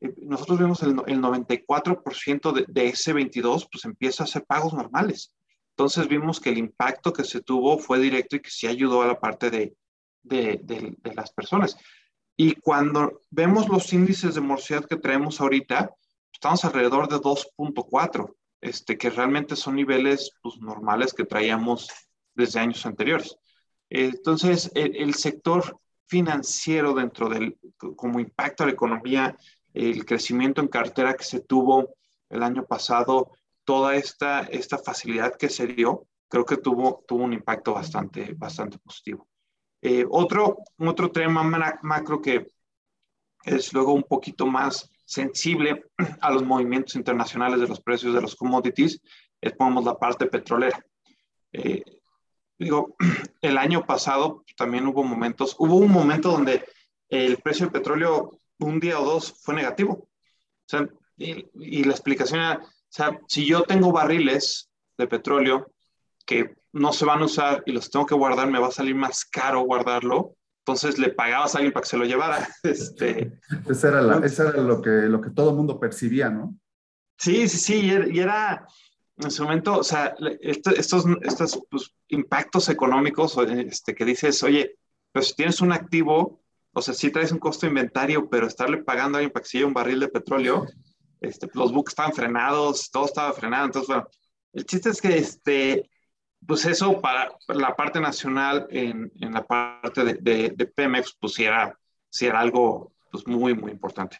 eh, nosotros vemos el, el 94% de, de, ese 22, pues empieza a hacer pagos normales. Entonces vimos que el impacto que se tuvo fue directo y que sí ayudó a la parte de, de, las personas. Y cuando vemos los índices de morosidad que traemos ahorita, estamos alrededor de 2.4, este, que realmente son niveles pues, normales que traíamos desde años anteriores. Entonces, el, sector financiero dentro del, como impacto a la economía, el crecimiento en cartera que se tuvo el año pasado, toda esta, esta facilidad que se dio, creo que tuvo, tuvo un impacto bastante, bastante positivo. Eh, otro, otro tema macro que es luego un poquito más sensible a los movimientos internacionales de los precios de los commodities es, pongamos, la parte petrolera. Eh, digo, el año pasado también hubo momentos, hubo un momento donde el precio del petróleo un día o dos fue negativo. O sea, y, la explicación era, sea, si yo tengo barriles de petróleo que no se van a usar y los tengo que guardar, me va a salir más caro guardarlo. Entonces le pagabas a alguien para que se lo llevara. Este,
eso era, eso era lo, que, lo que todo el mundo percibía, ¿no?
Sí, sí, sí, y era, en ese momento, o sea, estos, estos pues, impactos económicos este, que dices, oye, pues si tienes un activo, o sea, sí traes un costo de inventario, pero estarle pagando a alguien para que un barril de petróleo, este, los buques estaban frenados, todo estaba frenado, entonces, bueno, el chiste es que, este, pues eso para la parte nacional, en, en la parte de, de, Pemex, pues sí era, era algo pues, muy, muy importante.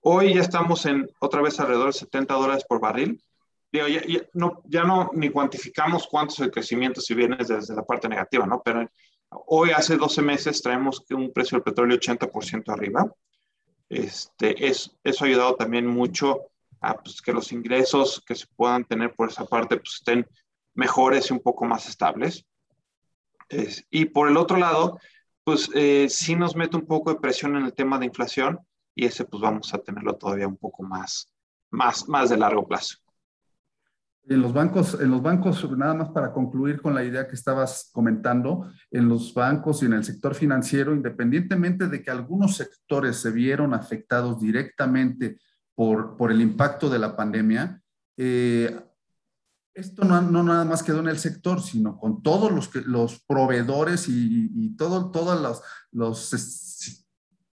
Hoy ya estamos en otra vez alrededor de 70 dólares por barril, ya, no, ya no ni cuantificamos cuánto es el crecimiento si vienes desde la parte negativa, ¿no? Pero hoy hace 12 meses traemos un precio del petróleo 80% arriba. Este, es, eso ha ayudado también mucho a pues, que los ingresos que se puedan tener por esa parte pues, estén mejores y un poco más estables. y por el otro lado, pues eh, sí nos mete un poco de presión en el tema de inflación y ese pues vamos a tenerlo todavía un poco más, más, más de largo plazo.
En los bancos, en los bancos, nada más para concluir con la idea que estabas comentando, en los bancos y en el sector financiero, independientemente de que algunos sectores se vieron afectados directamente por, por el impacto de la pandemia, eh, esto no, no, nada más quedó en el sector, sino con todos los, los proveedores y, y todo, todos los, los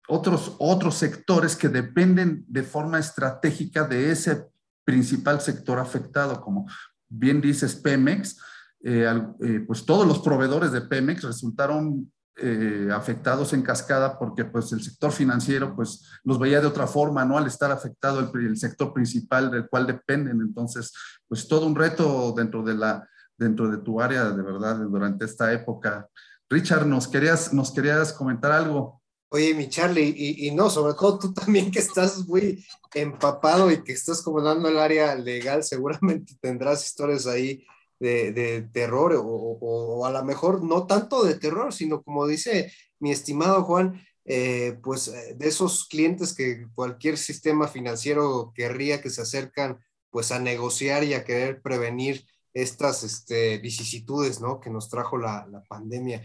otros, otros sectores que dependen de forma estratégica de ese principal sector afectado, como bien dices Pemex, eh, eh, pues todos los proveedores de Pemex resultaron eh, afectados en cascada porque pues el sector financiero pues los veía de otra forma, ¿no? Al estar afectado el, el, sector principal del cual dependen. Entonces, pues todo un reto dentro de la, dentro de tu área, de verdad, durante esta época. Richard, ¿nos querías, nos querías comentar algo?
Oye, mi Charlie, y, no, sobre todo tú también que estás muy empapado y que estás comandando el área legal, seguramente tendrás historias ahí de, terror o, a lo mejor no tanto de terror, sino como dice mi estimado Juan, eh, pues eh, de esos clientes que cualquier sistema financiero querría que se acercan pues a negociar y a querer prevenir estas este, vicisitudes, ¿no? Que nos trajo la, la pandemia.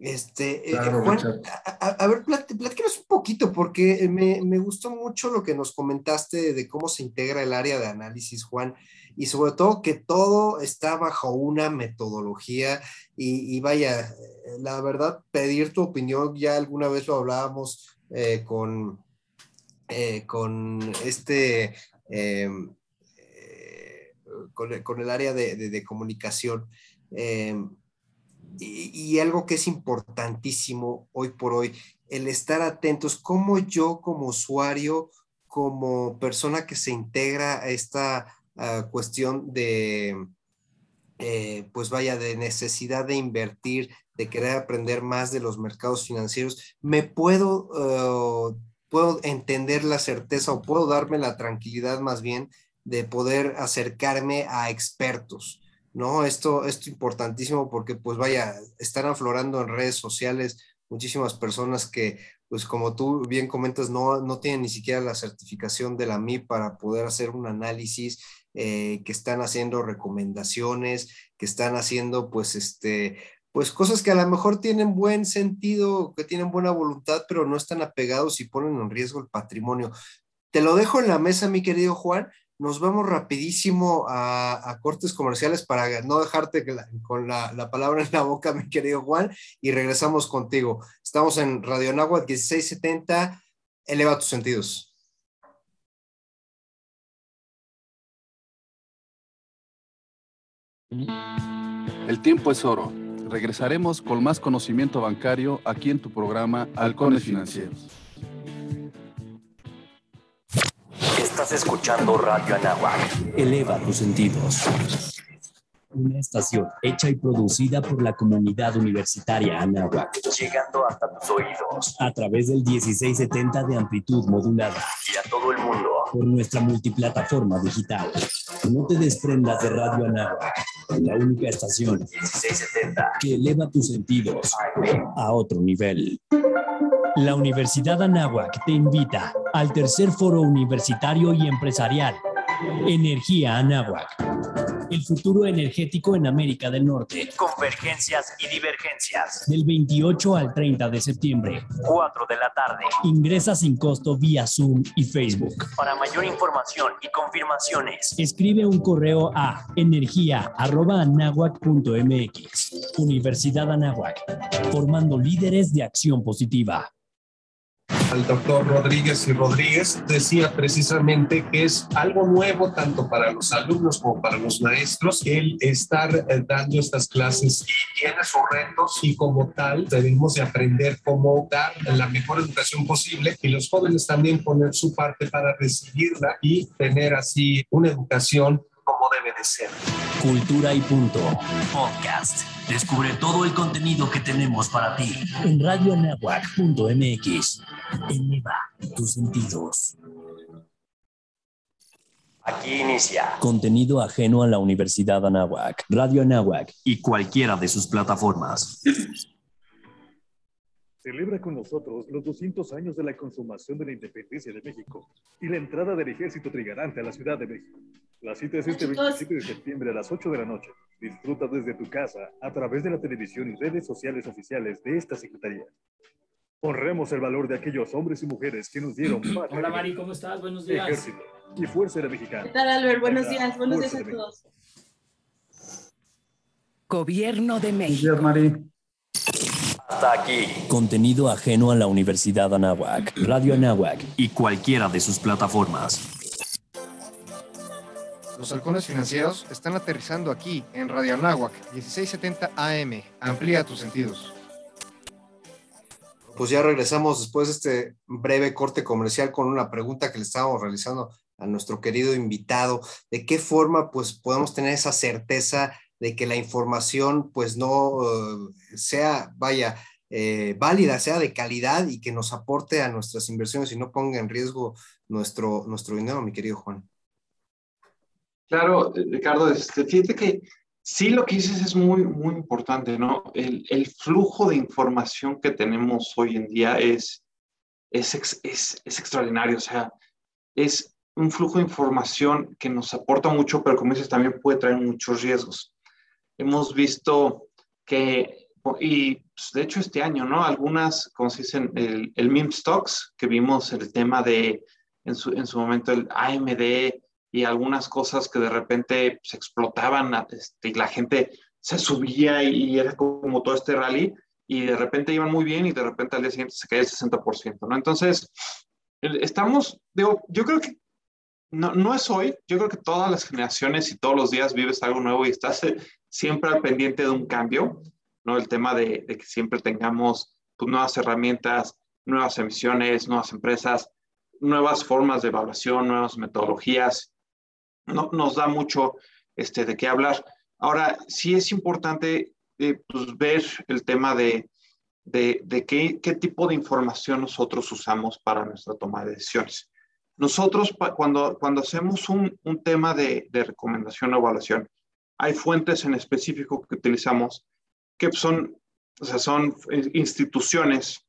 Este, eh, Juan, a, ver, platícanos un poquito, porque me, me, gustó mucho lo que nos comentaste de cómo se integra el área de análisis, Juan, y sobre todo que todo está bajo una metodología. Y, vaya, eh, la verdad, pedir tu opinión, ya alguna vez lo hablábamos eh, con, con este, con, con, el área de, de, de comunicación. Y, algo que es importantísimo hoy por hoy, el estar atentos, como yo como usuario, como persona que se integra a esta ah, cuestión de, eh, pues vaya, de necesidad de invertir, de querer aprender más de los mercados financieros, me puedo, ah, puedo entender la certeza o puedo darme la tranquilidad más bien de poder acercarme a expertos ¿no? Esto, es importantísimo porque, pues vaya, están aflorando en redes sociales muchísimas personas que, pues como tú bien comentas, no, no tienen ni siquiera la certificación de la MI para poder hacer un análisis, eh, que están haciendo recomendaciones, que están haciendo, pues, este, pues cosas que a lo mejor tienen buen sentido, que tienen buena voluntad, pero no están apegados y ponen en riesgo el patrimonio. Te lo dejo en la mesa, mi querido Juan, nos vamos rapidísimo a, cortes comerciales para no dejarte con la, palabra en la boca, mi querido Juan, y regresamos contigo. Estamos en Radio Nahuatl 1670. Eleva tus sentidos.
El tiempo es oro. Regresaremos con más conocimiento bancario aquí en tu programa Halcones Financieros.
Estás escuchando Radio Anáhuac.
Eleva tus sentidos. Una estación hecha y producida por la comunidad universitaria Anáhuac.
Llegando hasta tus oídos.
A través del 1670 de amplitud modulada.
Y a todo el mundo.
Por nuestra multiplataforma digital. No te desprendas de Radio Anáhuac. La única estación
1670
que eleva tus sentidos a otro nivel. La Universidad Anáhuac te invita al tercer foro universitario y empresarial, Energía Anáhuac el futuro energético en América del Norte.
Convergencias y divergencias.
Del 28 al 30 de septiembre.
4 de la tarde.
Ingresa sin costo vía Zoom y Facebook.
Para mayor información y confirmaciones.
Escribe un correo a energía.anahuac.mx. Universidad Anáhuac. Formando líderes de acción positiva
al doctor Rodríguez y Rodríguez, decía precisamente que es algo nuevo tanto para los alumnos como para los maestros el estar eh, dando estas clases. Y tiene sus retos. Y como tal debemos de aprender cómo dar la mejor educación posible y los jóvenes también poner su parte para recibirla y tener así una educación
Cultura y punto. Podcast. Descubre todo el contenido que tenemos para ti en radionahuac.mx. Eleva tus sentidos.
Aquí inicia.
Contenido ajeno a la Universidad Anáhuac, Radio Anáhuac y cualquiera de sus plataformas.
Celebra con nosotros los 200 años de la consumación de la independencia de México y la entrada del ejército trigarante a la Ciudad de México. La cita es este 27 de septiembre a las 8 de la noche. Disfruta desde tu casa a través de la televisión y redes sociales oficiales de esta Secretaría. Honremos el valor de aquellos hombres y mujeres que nos dieron
Hola Mari, ¿cómo estás? Buenos días.
Ejército y Fuerza de Mexicana.
¿Qué tal Albert? Buenos días, buenos días a todos.
Gobierno de México.
Buenos días, Mari.
Hasta aquí.
Contenido ajeno a la Universidad Anáhuac, Radio Anáhuac y cualquiera de sus plataformas.
Los halcones financieros están aterrizando aquí en Radio Anáhuac 1670 AM. Amplía tus sentidos.
Pues ya regresamos después de este breve corte comercial con una pregunta que le estábamos realizando a nuestro querido invitado. ¿De qué forma pues podemos tener esa certeza de que la información pues no eh, sea, vaya, eh, válida, sea de calidad y que nos aporte a nuestras inversiones y no ponga en riesgo nuestro, nuestro dinero, mi querido Juan.
Claro, Ricardo, este, fíjate que sí lo que dices es muy, muy importante, ¿no? El, flujo de información que tenemos hoy en día es, es, es, es extraordinario, o sea, es un flujo de información que nos aporta mucho, pero como dices, también puede traer muchos riesgos. Hemos visto que, y pues, de hecho este año, ¿no? Algunas, como se dicen, el, el meme stocks, que vimos el tema de, en su, en su momento, el AMD y algunas cosas que de repente se explotaban este, y la gente se subía y, era como todo este rally y de repente iban muy bien y de repente al día siguiente se caía el 60%, ¿no? Entonces, estamos, digo, yo creo que no, no es hoy, yo creo que todas las generaciones y todos los días vives algo nuevo y estás eh, siempre al pendiente de un cambio, ¿no? El tema de, que siempre tengamos pues, nuevas herramientas, nuevas emisiones, nuevas empresas, nuevas formas de evaluación, nuevas metodologías, no, nos da mucho este, de qué hablar. Ahora, sí es importante eh, pues, ver el tema de, de, de qué, qué, tipo de información nosotros usamos para nuestra toma de decisiones. Nosotros, cuando, cuando hacemos un, un tema de, de, recomendación o evaluación, hay fuentes en específico que utilizamos que son, o sea, son instituciones,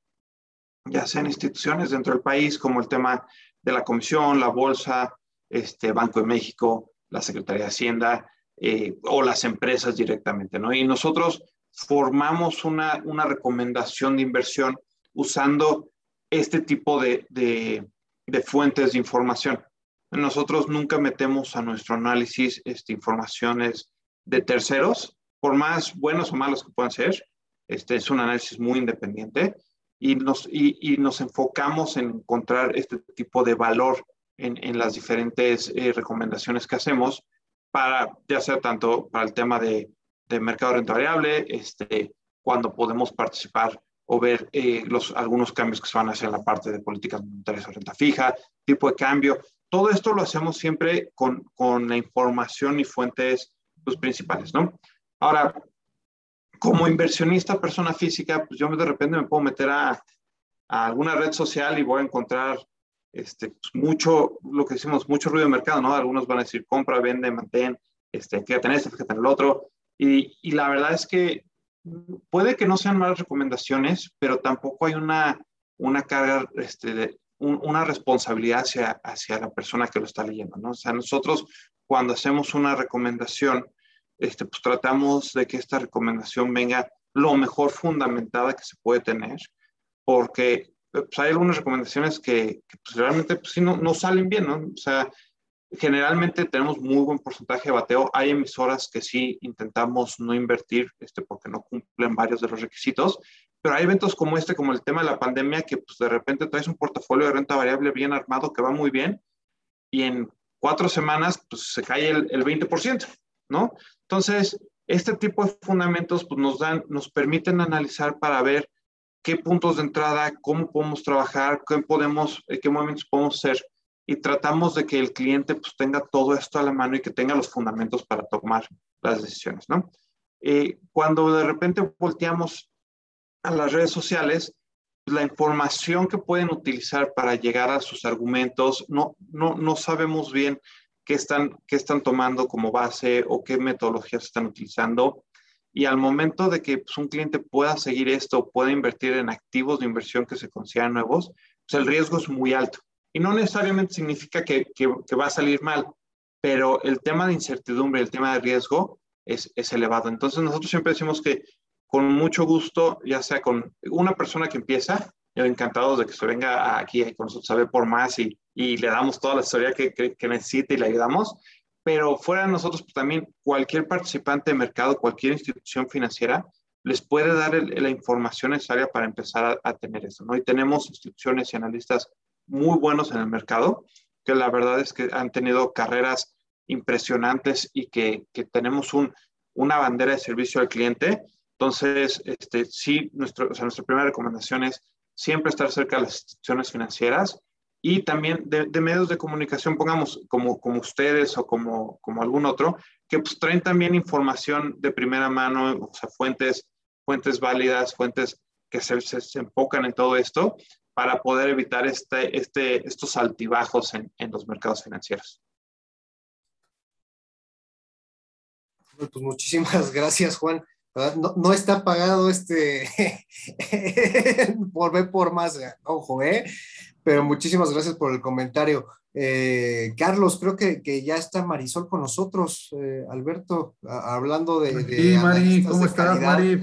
ya sean instituciones dentro del país, como el tema de la comisión, la bolsa, este, Banco de México, la Secretaría de Hacienda eh, o las empresas directamente, ¿no? Y nosotros formamos una, una recomendación de inversión usando este tipo de, de, de fuentes de información. Nosotros nunca metemos a nuestro análisis este, informaciones de terceros, por más buenos o malos que puedan ser. Este es un análisis muy independiente y nos, y, y nos enfocamos en encontrar este tipo de valor en, en las diferentes eh, recomendaciones que hacemos para, ya sea tanto para el tema de, de mercado renta variable, este, cuando podemos participar o ver eh, los, algunos cambios que se van a hacer en la parte de políticas monetarias o renta fija, tipo de cambio. Todo esto lo hacemos siempre con, con la información y fuentes pues, principales, ¿no? Ahora, como inversionista, persona física, pues yo de repente me puedo meter a, a alguna red social y voy a encontrar este, pues mucho, lo que decimos, mucho ruido de mercado, ¿no? Algunos van a decir compra, vende, mantén, este, fíjate en esto, fíjate en el otro. Y, y la verdad es que puede que no sean malas recomendaciones, pero tampoco hay una, una carga, este, una responsabilidad hacia, hacia la persona que lo está leyendo, ¿no? O sea, nosotros cuando hacemos una recomendación, este, pues tratamos de que esta recomendación venga lo mejor fundamentada que se puede tener, porque pues, hay algunas recomendaciones que, que pues, realmente pues, sí, no, no salen bien, ¿no? O sea, generalmente tenemos muy buen porcentaje de bateo. Hay emisoras que sí intentamos no invertir este, porque no cumplen varios de los requisitos, pero hay eventos como este, como el tema de la pandemia, que pues, de repente traes un portafolio de renta variable bien armado que va muy bien y en cuatro semanas pues, se cae el, el 20%, ¿no? Entonces, este tipo de fundamentos pues, nos, dan, nos permiten analizar para ver qué puntos de entrada, cómo podemos trabajar, qué, podemos, qué movimientos podemos hacer y tratamos de que el cliente pues, tenga todo esto a la mano y que tenga los fundamentos para tomar las decisiones, ¿no? Eh, cuando de repente volteamos a las redes sociales, la información que pueden utilizar para llegar a sus argumentos, no, no, no sabemos bien qué están, qué están tomando como base o qué metodologías están utilizando. Y al momento de que pues, un cliente pueda seguir esto, pueda invertir en activos de inversión que se consideran nuevos, pues el riesgo es muy alto. Y no necesariamente significa que, va a salir mal, pero el tema de incertidumbre, el tema de riesgo es, elevado. Entonces nosotros siempre decimos que con mucho gusto, ya sea con una persona que empieza, yo encantado de que se venga aquí con nosotros a ver por más y, y le damos toda la historia que, que, que, necesite y le ayudamos. Pero fuera de nosotros, pues también cualquier participante de mercado, cualquier institución financiera, les puede dar el, la información necesaria para empezar a, a tener eso. ¿no? Y tenemos instituciones y analistas muy buenos en el mercado, que la verdad es que han tenido carreras impresionantes y que, que tenemos un, una bandera de servicio al cliente. Entonces, este, sí, nuestro, o sea, nuestra primera recomendación es siempre estar cerca de las instituciones financieras y también de, medios de comunicación, pongamos como, como ustedes o como, como algún otro, que pues traen también información de primera mano, o sea, fuentes, fuentes válidas, fuentes que se, se, enfocan en todo esto para poder evitar este, este, estos altibajos en, en los mercados financieros.
Pues muchísimas gracias, Juan. No, no, está pagado este por por más, ojo, ¿eh? Pero muchísimas gracias por el comentario. Eh, Carlos, creo que, que, ya está Marisol con nosotros, eh, Alberto, a, hablando de...
de sí, Mari, ¿cómo estás, Mari?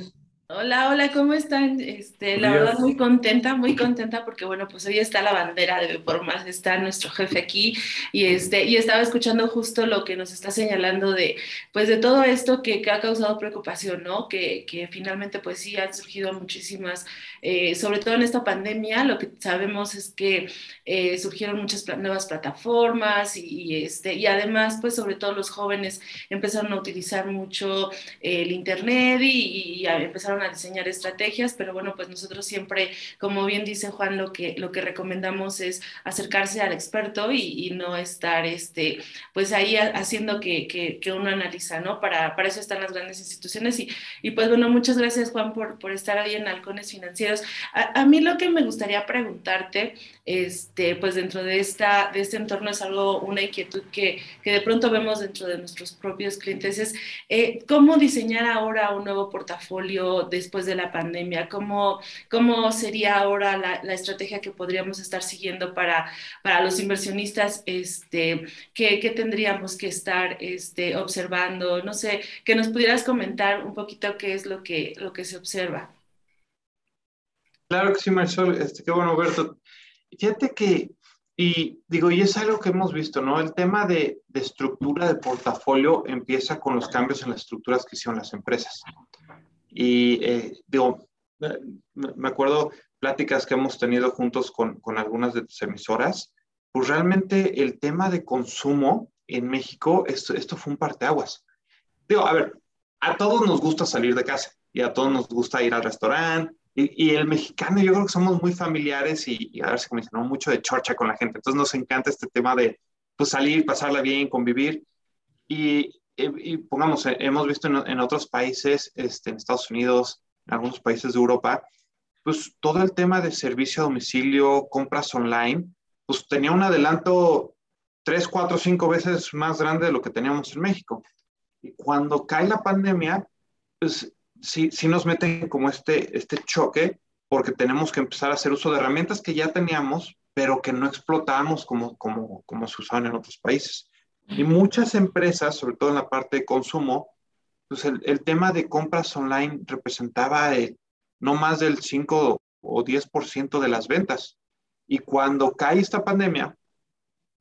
Hola, hola, ¿cómo están? Este, la verdad muy contenta, muy contenta porque bueno, pues hoy está la bandera de por más está nuestro jefe aquí y este y estaba escuchando justo lo que nos está señalando de pues de todo esto que, que ha causado preocupación, ¿no? Que, que, finalmente pues sí han surgido muchísimas, eh, sobre todo en esta pandemia, lo que sabemos es que eh, surgieron muchas nuevas plataformas y, este y además pues sobre todo los jóvenes empezaron a utilizar mucho el internet y, empezaron a diseñar estrategias, pero bueno, pues nosotros siempre, como bien dice Juan, lo que, lo que recomendamos es acercarse al experto y, no estar, este, pues ahí haciendo que, que, que, uno analiza, ¿no? Para, para eso están las grandes instituciones y, y pues bueno, muchas gracias Juan por, por estar ahí en Halcones Financieros. A, mí lo que me gustaría preguntarte, este, pues dentro de, esta, de este entorno es algo, una inquietud que, que de pronto vemos dentro de nuestros propios clientes, es eh, cómo diseñar ahora un nuevo portafolio después de la pandemia? ¿Cómo, cómo sería ahora la, estrategia que podríamos estar siguiendo para, para los inversionistas? Este, ¿qué, ¿Qué tendríamos que estar este, observando? No sé, que nos pudieras comentar un poquito qué es lo que, lo que se observa.
Claro que sí, Marisol, este, qué bueno verte. Fíjate que, y digo, y es algo que hemos visto, ¿no? El tema de, de estructura de portafolio empieza con los cambios en las estructuras que hicieron las empresas. Y eh, digo, me acuerdo pláticas que hemos tenido juntos con, con, algunas de tus emisoras, pues realmente el tema de consumo en México, esto, esto fue un parteaguas. Digo, a ver, a todos nos gusta salir de casa y a todos nos gusta ir al restaurante. Y, y el mexicano, yo creo que somos muy familiares y, y a ver si ¿no? mucho de chorcha con la gente. Entonces nos encanta este tema de pues, salir, pasarla bien, convivir. Y, y pongamos, eh, hemos visto en, en otros países, este, en Estados Unidos, en algunos países de Europa, pues todo el tema de servicio a domicilio, compras online, pues tenía un adelanto tres, cuatro, cinco veces más grande de lo que teníamos en México. Y cuando cae la pandemia, pues sí, sí nos meten como este, este choque, porque tenemos que empezar a hacer uso de herramientas que ya teníamos, pero que no explotamos como, como, como se usaban en otros países. Y muchas empresas, sobre todo en la parte de consumo, pues el, el tema de compras online representaba el, no más del 5 o 10% de las ventas. Y cuando cae esta pandemia,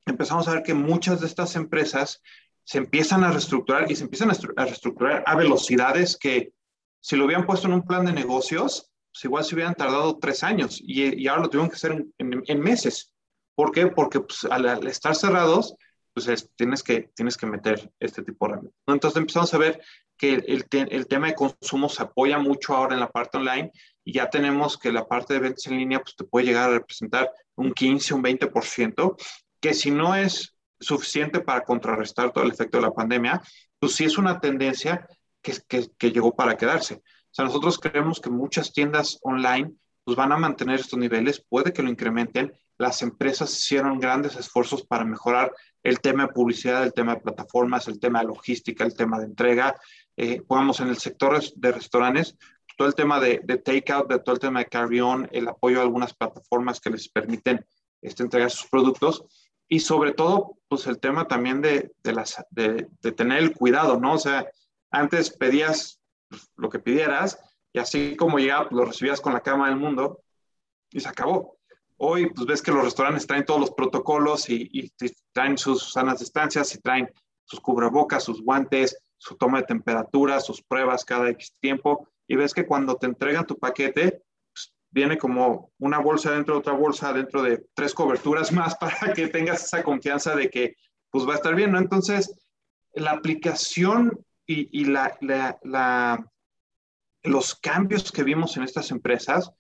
empezamos a ver que muchas de estas empresas se empiezan a reestructurar y se empiezan a reestructurar a velocidades que si lo hubieran puesto en un plan de negocios, pues igual se hubieran tardado tres años y, y ahora lo tuvieron que hacer en, en, en meses. ¿Por qué? Porque pues, al, al, estar cerrados, pues es, tienes, que, tienes que meter este tipo de herramientas. Entonces empezamos a ver que el, el, tema de consumo se apoya mucho ahora en la parte online y ya tenemos que la parte de ventas en línea pues te puede llegar a representar un 15, un 20%, que si no es suficiente para contrarrestar todo el efecto de la pandemia, pues sí es una tendencia que, llegó para quedarse. O sea, nosotros creemos que muchas tiendas online pues van a mantener estos niveles, puede que lo incrementen. Las empresas hicieron grandes esfuerzos para mejorar el tema de publicidad, el tema de plataformas, el tema de logística, el tema de entrega. Eh, pongamos en el sector de restaurantes, todo el tema de, de takeout, de todo el tema de carry-on, el apoyo a algunas plataformas que les permiten este, entregar sus productos y sobre todo, pues el tema también de, de, de tener el cuidado, ¿no? O sea, antes pedías lo que pidieras y así como llegaba, pues, lo recibías con la cama del mundo y se acabó. Hoy, pues ves que los restaurantes traen todos los protocolos y, y traen sus sanas distancias y traen sus cubrebocas, sus guantes, su toma de temperatura, sus pruebas cada X tiempo. Y ves que cuando te entregan tu paquete, pues, viene como una bolsa dentro de otra bolsa, dentro de tres coberturas más para que tengas esa confianza de que pues va a estar bien, ¿no? Entonces, la aplicación y, y la, la, la, los cambios que vimos en estas empresas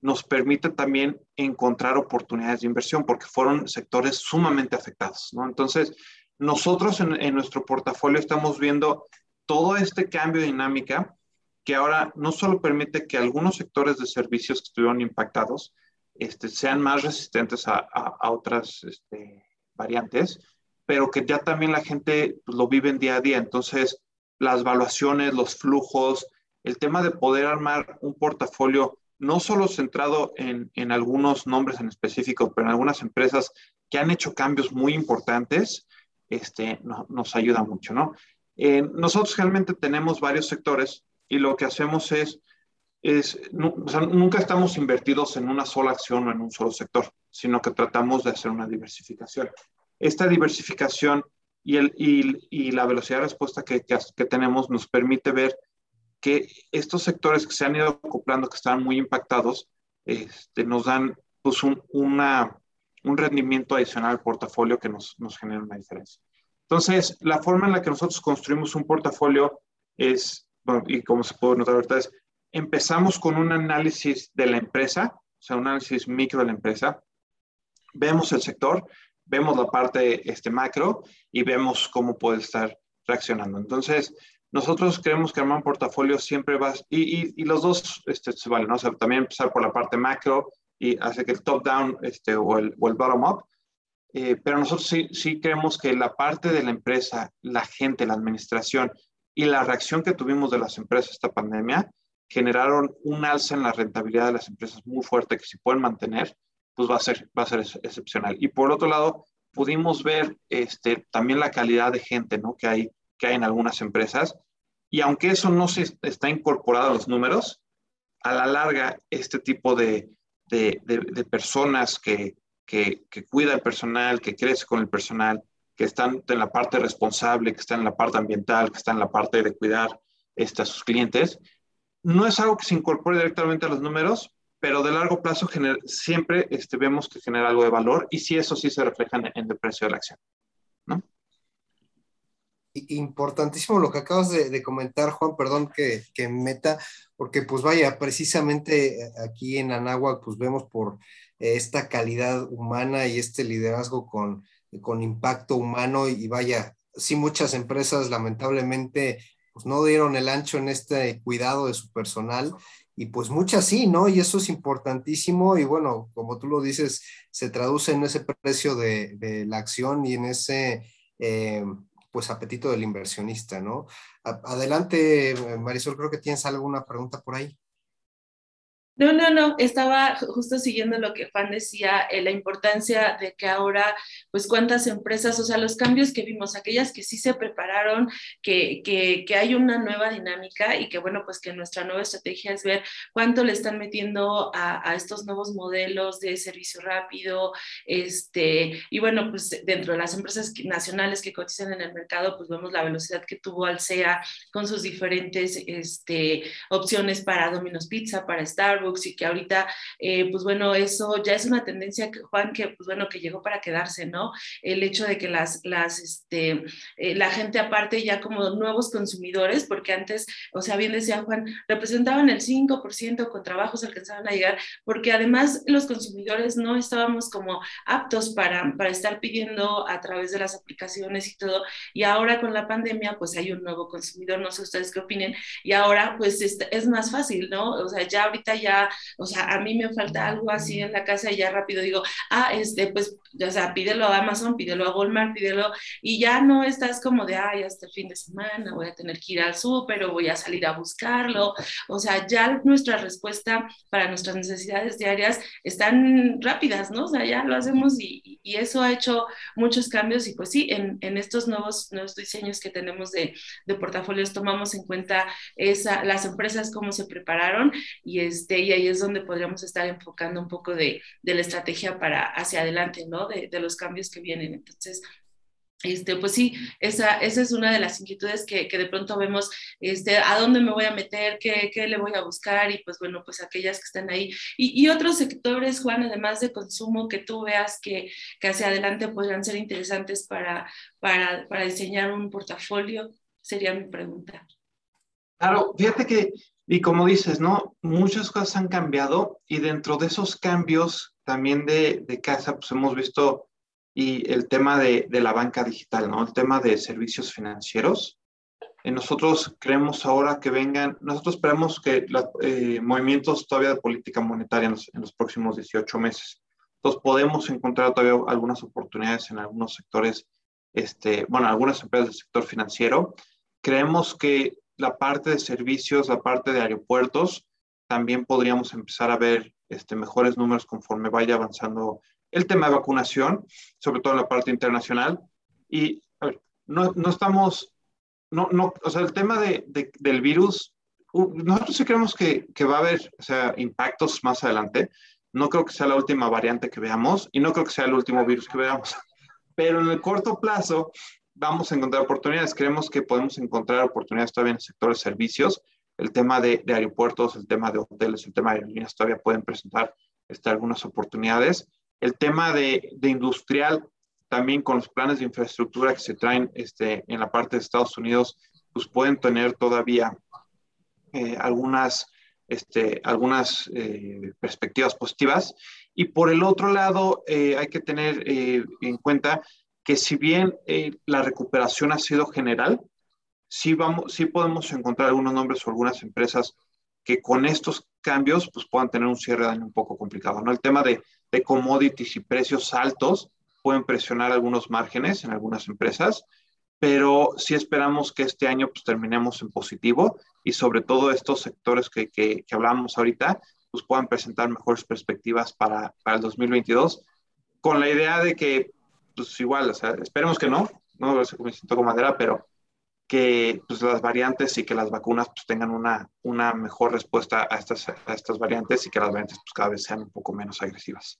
nos permite también encontrar oportunidades de inversión porque fueron sectores sumamente afectados, ¿no? Entonces, nosotros en, en nuestro portafolio estamos viendo todo este cambio de dinámica que ahora no solo permite que algunos sectores de servicios que estuvieron impactados este, sean más resistentes a, a, otras este, variantes, pero que ya también la gente pues, lo vive en día a día. Entonces, las evaluaciones, los flujos, el tema de poder armar un portafolio no solo centrado en, en algunos nombres en específico, pero en algunas empresas que han hecho cambios muy importantes, este, nos ayuda mucho, ¿no? Eh, nosotros realmente tenemos varios sectores y lo que hacemos es, es nunca estamos invertidos en una sola acción o en un solo sector, sino que tratamos de hacer una diversificación. Esta diversificación y, el, y, la velocidad de respuesta que, que, tenemos nos permite ver que estos sectores que se han ido acoplando, que están muy impactados, este, nos dan pues, un, una, un rendimiento adicional al portafolio que nos, nos genera una diferencia. Entonces, la forma en la que nosotros construimos un portafolio es, y como se puede notar ahorita, es empezamos con un análisis de la empresa, o sea, un análisis micro de la empresa, vemos el sector, vemos la parte este, macro y vemos cómo puede estar reaccionando. Entonces, nosotros creemos que armar un portafolio siempre va, y, y, los dos este, se valen, ¿no? O sea, también empezar por la parte macro y hacer que el top-down este, o el, o el bottom-up, eh, pero nosotros sí, sí creemos que la parte de la empresa, la gente, la administración y la reacción que tuvimos de las empresas esta pandemia generaron un alza en la rentabilidad de las empresas muy fuerte que si pueden mantener, pues va a ser, va a ser excepcional. Y por otro lado, pudimos ver este, también la calidad de gente ¿no? que, hay, que hay en algunas empresas. Y aunque eso no se está incorporado a los números, a la larga, este tipo de, de, de personas que, que, cuida el personal, que crece con el personal, que están en la parte responsable, que están en la parte ambiental, que están en la parte de cuidar este, a sus clientes. No es algo que se incorpore directamente a los números, pero de largo plazo siempre este, vemos que genera algo de valor y si eso sí se refleja en, el precio de la acción. ¿no?
Importantísimo lo que acabas de, comentar, Juan, perdón que, meta, porque pues vaya, precisamente aquí en Anáhuac pues vemos por esta calidad humana y este liderazgo con, con impacto humano y vaya, sí muchas empresas lamentablemente pues no dieron el ancho en este cuidado de su personal y pues muchas sí, ¿no? Y eso es importantísimo y bueno, como tú lo dices, se traduce en ese precio de, la acción y en ese eh, pues apetito del inversionista, ¿no? adelante, Marisol, creo que tienes alguna pregunta por ahí.
No, no, no, estaba justo siguiendo lo que Juan decía, eh, la importancia de que ahora, pues cuántas empresas, o sea, los cambios que vimos, aquellas que sí se prepararon, que, que, que, hay una nueva dinámica y que bueno, pues que nuestra nueva estrategia es ver cuánto le están metiendo a, a estos nuevos modelos de servicio rápido, este, y bueno, pues dentro de las empresas nacionales que cotizan en el mercado, pues vemos la velocidad que tuvo Alsea con sus diferentes este, opciones para Domino's Pizza, para Starbucks, y que ahorita, eh, pues bueno, eso ya es una tendencia, que, Juan, que pues bueno, que llegó para quedarse, ¿no? El hecho de que las, las, este, eh, la gente aparte ya como nuevos consumidores, porque antes, o sea, bien decía Juan, representaban el 5% con trabajos alcanzaban a llegar, porque además los consumidores no estábamos como aptos para, para estar pidiendo a través de las aplicaciones y todo, y ahora con la pandemia, pues hay un nuevo consumidor, no sé ustedes qué opinen, y ahora pues es, es más fácil, ¿no? O sea, ya ahorita ya o sea, a mí me falta algo así en la casa y ya rápido digo, ah, este, pues, o sea, pídelo a Amazon, pídelo a Walmart, pídelo, y ya no estás como de, ay, hasta el fin de semana voy a tener que ir al súper o voy a salir a buscarlo, o sea, ya nuestra respuesta para nuestras necesidades diarias están rápidas, ¿no? O sea, ya lo hacemos y, y eso ha hecho muchos cambios y pues sí, en, en estos nuevos, nuevos diseños que tenemos de, de portafolios tomamos en cuenta esa, las empresas cómo se prepararon y este y ahí es donde podríamos estar enfocando un poco de, de la estrategia para hacia adelante, ¿no? De, de, los cambios que vienen. Entonces, este, pues sí, esa, esa es una de las inquietudes que, que, de pronto vemos, este, a dónde me voy a meter, ¿Qué, qué, le voy a buscar y pues bueno, pues aquellas que están ahí. Y, y otros sectores, Juan, además de consumo, que tú veas que, que hacia adelante podrían ser interesantes para, para, para diseñar un portafolio, sería mi pregunta.
Claro, fíjate que y como dices, ¿no? Muchas cosas han cambiado y dentro de esos cambios también de, de casa, pues hemos visto y el tema de, de, la banca digital, ¿no? El tema de servicios financieros. Eh, nosotros creemos ahora que vengan, nosotros esperamos que los eh, movimientos todavía de política monetaria en los, próximos 18 meses. Entonces podemos encontrar todavía algunas oportunidades en algunos sectores, este, bueno, algunas empresas del sector financiero. Creemos que la parte de servicios, la parte de aeropuertos, también podríamos empezar a ver este, mejores números conforme vaya avanzando el tema de vacunación, sobre todo en la parte internacional. Y a ver, no, no estamos no, no, o sea, el tema de, del virus, nosotros sí creemos que, que, va a haber, o sea, impactos más adelante. No creo que sea la última variante que veamos y no creo que sea el último virus que veamos. Pero en el corto plazo vamos a encontrar oportunidades. Creemos que podemos encontrar oportunidades todavía en el sector de servicios. El tema de, de aeropuertos, el tema de hoteles, el tema de aerolíneas todavía pueden presentar este, algunas oportunidades. El tema de, de industrial, también con los planes de infraestructura que se traen este, en la parte de Estados Unidos, pues pueden tener todavía eh, algunas, este, algunas eh, perspectivas positivas. Y por el otro lado, eh, hay que tener en cuenta que si bien la recuperación ha sido general, sí, vamos, sí podemos encontrar algunos nombres o algunas empresas que con estos cambios pues puedan tener un cierre de año un poco complicado. ¿no? El tema de, de commodities y precios altos pueden presionar algunos márgenes en algunas empresas, pero sí esperamos que este año pues, terminemos en positivo y sobre todo estos sectores que, que, hablábamos ahorita, pues puedan presentar mejores perspectivas para, para, el 2022, con la idea de que, pues igual, o sea, esperemos que no, no sé cómo me siento con madera, pero que pues, las variantes y que las vacunas pues, tengan una, una mejor respuesta a estas, a estas variantes y que las variantes pues, cada vez sean un poco menos agresivas.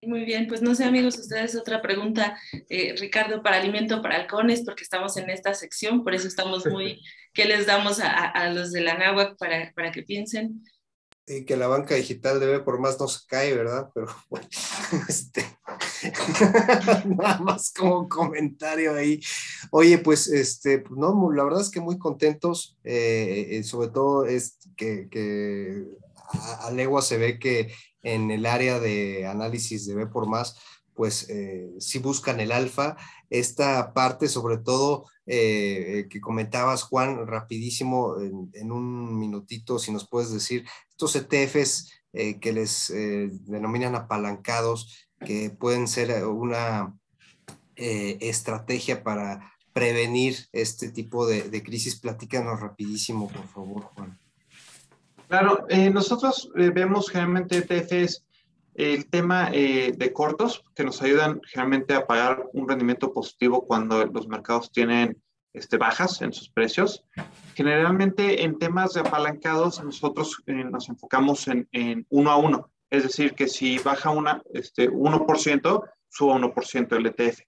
Muy bien, pues no sé amigos, ustedes otra pregunta, eh, Ricardo, para alimento para halcones, porque estamos en esta sección, por eso estamos muy, ¿qué les damos a, los de la náhuac para, para que piensen?
Y que la banca digital debe por más no se cae, ¿verdad? Pero bueno, este, nada más como comentario ahí. Oye, pues, este, pues, no, la verdad es que muy contentos, eh, eh, sobre todo es que, que a, legua se ve que en el área de análisis de B por más, pues eh, si buscan el alfa. Esta parte, sobre todo, eh, que comentabas, Juan, rapidísimo, en, un minutito, si nos puedes decir, estos ETFs eh, que les denominan apalancados, que pueden ser una estrategia para prevenir este tipo de, de crisis, platícanos rapidísimo, por favor, Juan.
Claro, eh, nosotros eh, vemos generalmente ETFs el tema eh, de cortos que nos ayudan generalmente a pagar un rendimiento positivo cuando los mercados tienen este, bajas en sus precios. Generalmente en temas de apalancados nosotros nos enfocamos en, uno a uno, es decir, que si baja una, este, 1%, suba 1% el ETF.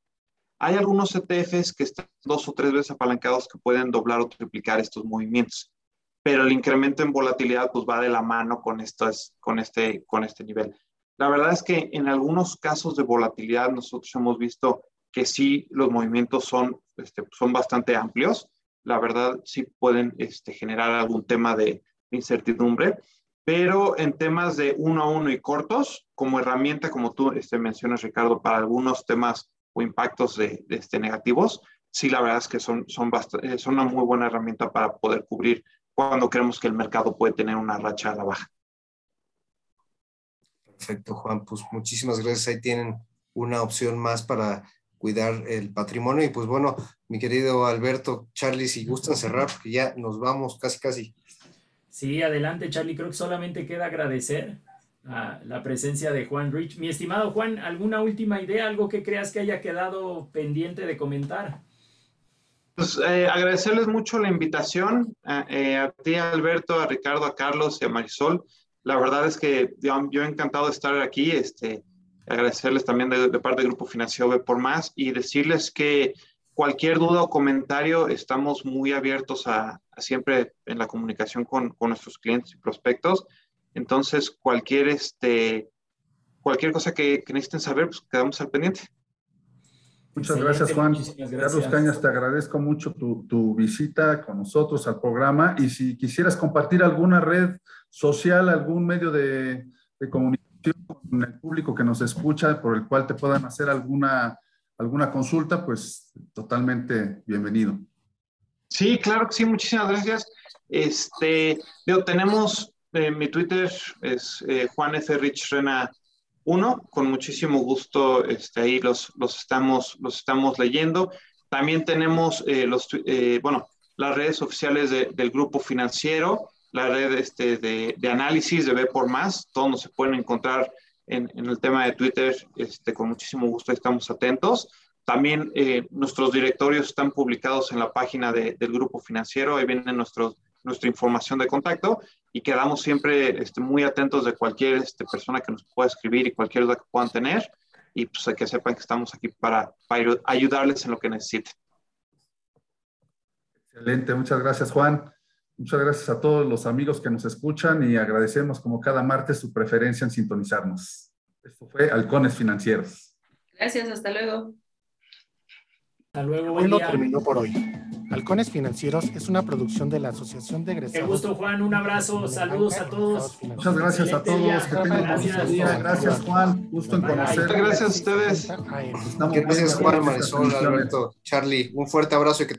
Hay algunos ETFs que están dos o tres veces apalancados que pueden doblar o triplicar estos movimientos pero el incremento en volatilidad pues va de la mano con, con, este, con este nivel. La verdad es que en algunos casos de volatilidad nosotros hemos visto que sí los movimientos son, este, son bastante amplios. La verdad sí pueden este, generar algún tema de incertidumbre, pero en temas de uno a uno y cortos, como herramienta, como tú este, mencionas, Ricardo, para algunos temas o impactos de, este, negativos, sí la verdad es que son, son, son una muy buena herramienta para poder cubrir cuando creemos que el mercado puede tener una racha a la baja.
Perfecto, Juan. Pues muchísimas gracias. Ahí tienen una opción más para cuidar el patrimonio. Y pues bueno, mi querido Alberto, Charlie, si gustan cerrar, porque ya nos vamos casi, casi.
Sí, adelante, Charlie. Creo que solamente queda agradecer a la presencia de Juan Rich. Mi estimado Juan, ¿alguna última idea, algo que creas que haya quedado pendiente de comentar?
Pues eh, agradecerles mucho la invitación, eh, a ti Alberto, a Ricardo, a Carlos y a Marisol. La verdad es que yo, yo encantado de estar aquí, este, agradecerles también de, parte del Grupo Financiero B por Más y decirles que cualquier duda o comentario estamos muy abiertos a, siempre en la comunicación con, con, nuestros clientes y prospectos. Entonces, cualquier, este, cualquier cosa que, que necesiten saber, pues quedamos al pendiente.
Muchas gracias, Juan. Carlos Cañas, te agradezco mucho tu, visita con nosotros al programa y si quisieras compartir alguna red social, algún medio de, comunicación con el público que nos escucha, por el cual te puedan hacer alguna, alguna consulta, pues totalmente bienvenido.
Sí, claro que sí, muchísimas gracias. Este, yo, tenemos eh, mi Twitter, es eh, Juan F. Rich Rena 1, con muchísimo gusto este, ahí los, los, estamos, los estamos leyendo. También tenemos eh, los, eh, bueno, las redes oficiales del grupo financiero, la red este, de, de, análisis de B por más, todos nos pueden encontrar en, en, el tema de Twitter, este, con muchísimo gusto estamos atentos. También eh, nuestros directorios están publicados en la página de, del grupo financiero, ahí viene nuestro, nuestra información de contacto y quedamos siempre este, muy atentos de cualquier este, persona que nos pueda escribir y cualquier duda que puedan tener y pues que sepan que estamos aquí para, para ayudarles en lo que necesiten.
Excelente, muchas gracias Juan. Muchas gracias a todos los amigos que nos escuchan y agradecemos como cada martes su preferencia en sintonizarnos. Esto fue Halcones Financieros.
Gracias, hasta luego.
Hasta luego.
Bueno, terminó por hoy. Halcones Financieros es una producción de la Asociación de Egresados.
Qué gusto, Juan. Un abrazo. Saludos a todos.
Muchas gracias a todos. Que tengan gracias. día. Gracias, Juan. Gusto en conocer.
Gracias a ustedes.
Gracias, Juan, Marisol, Alberto, Charlie. Un fuerte abrazo y que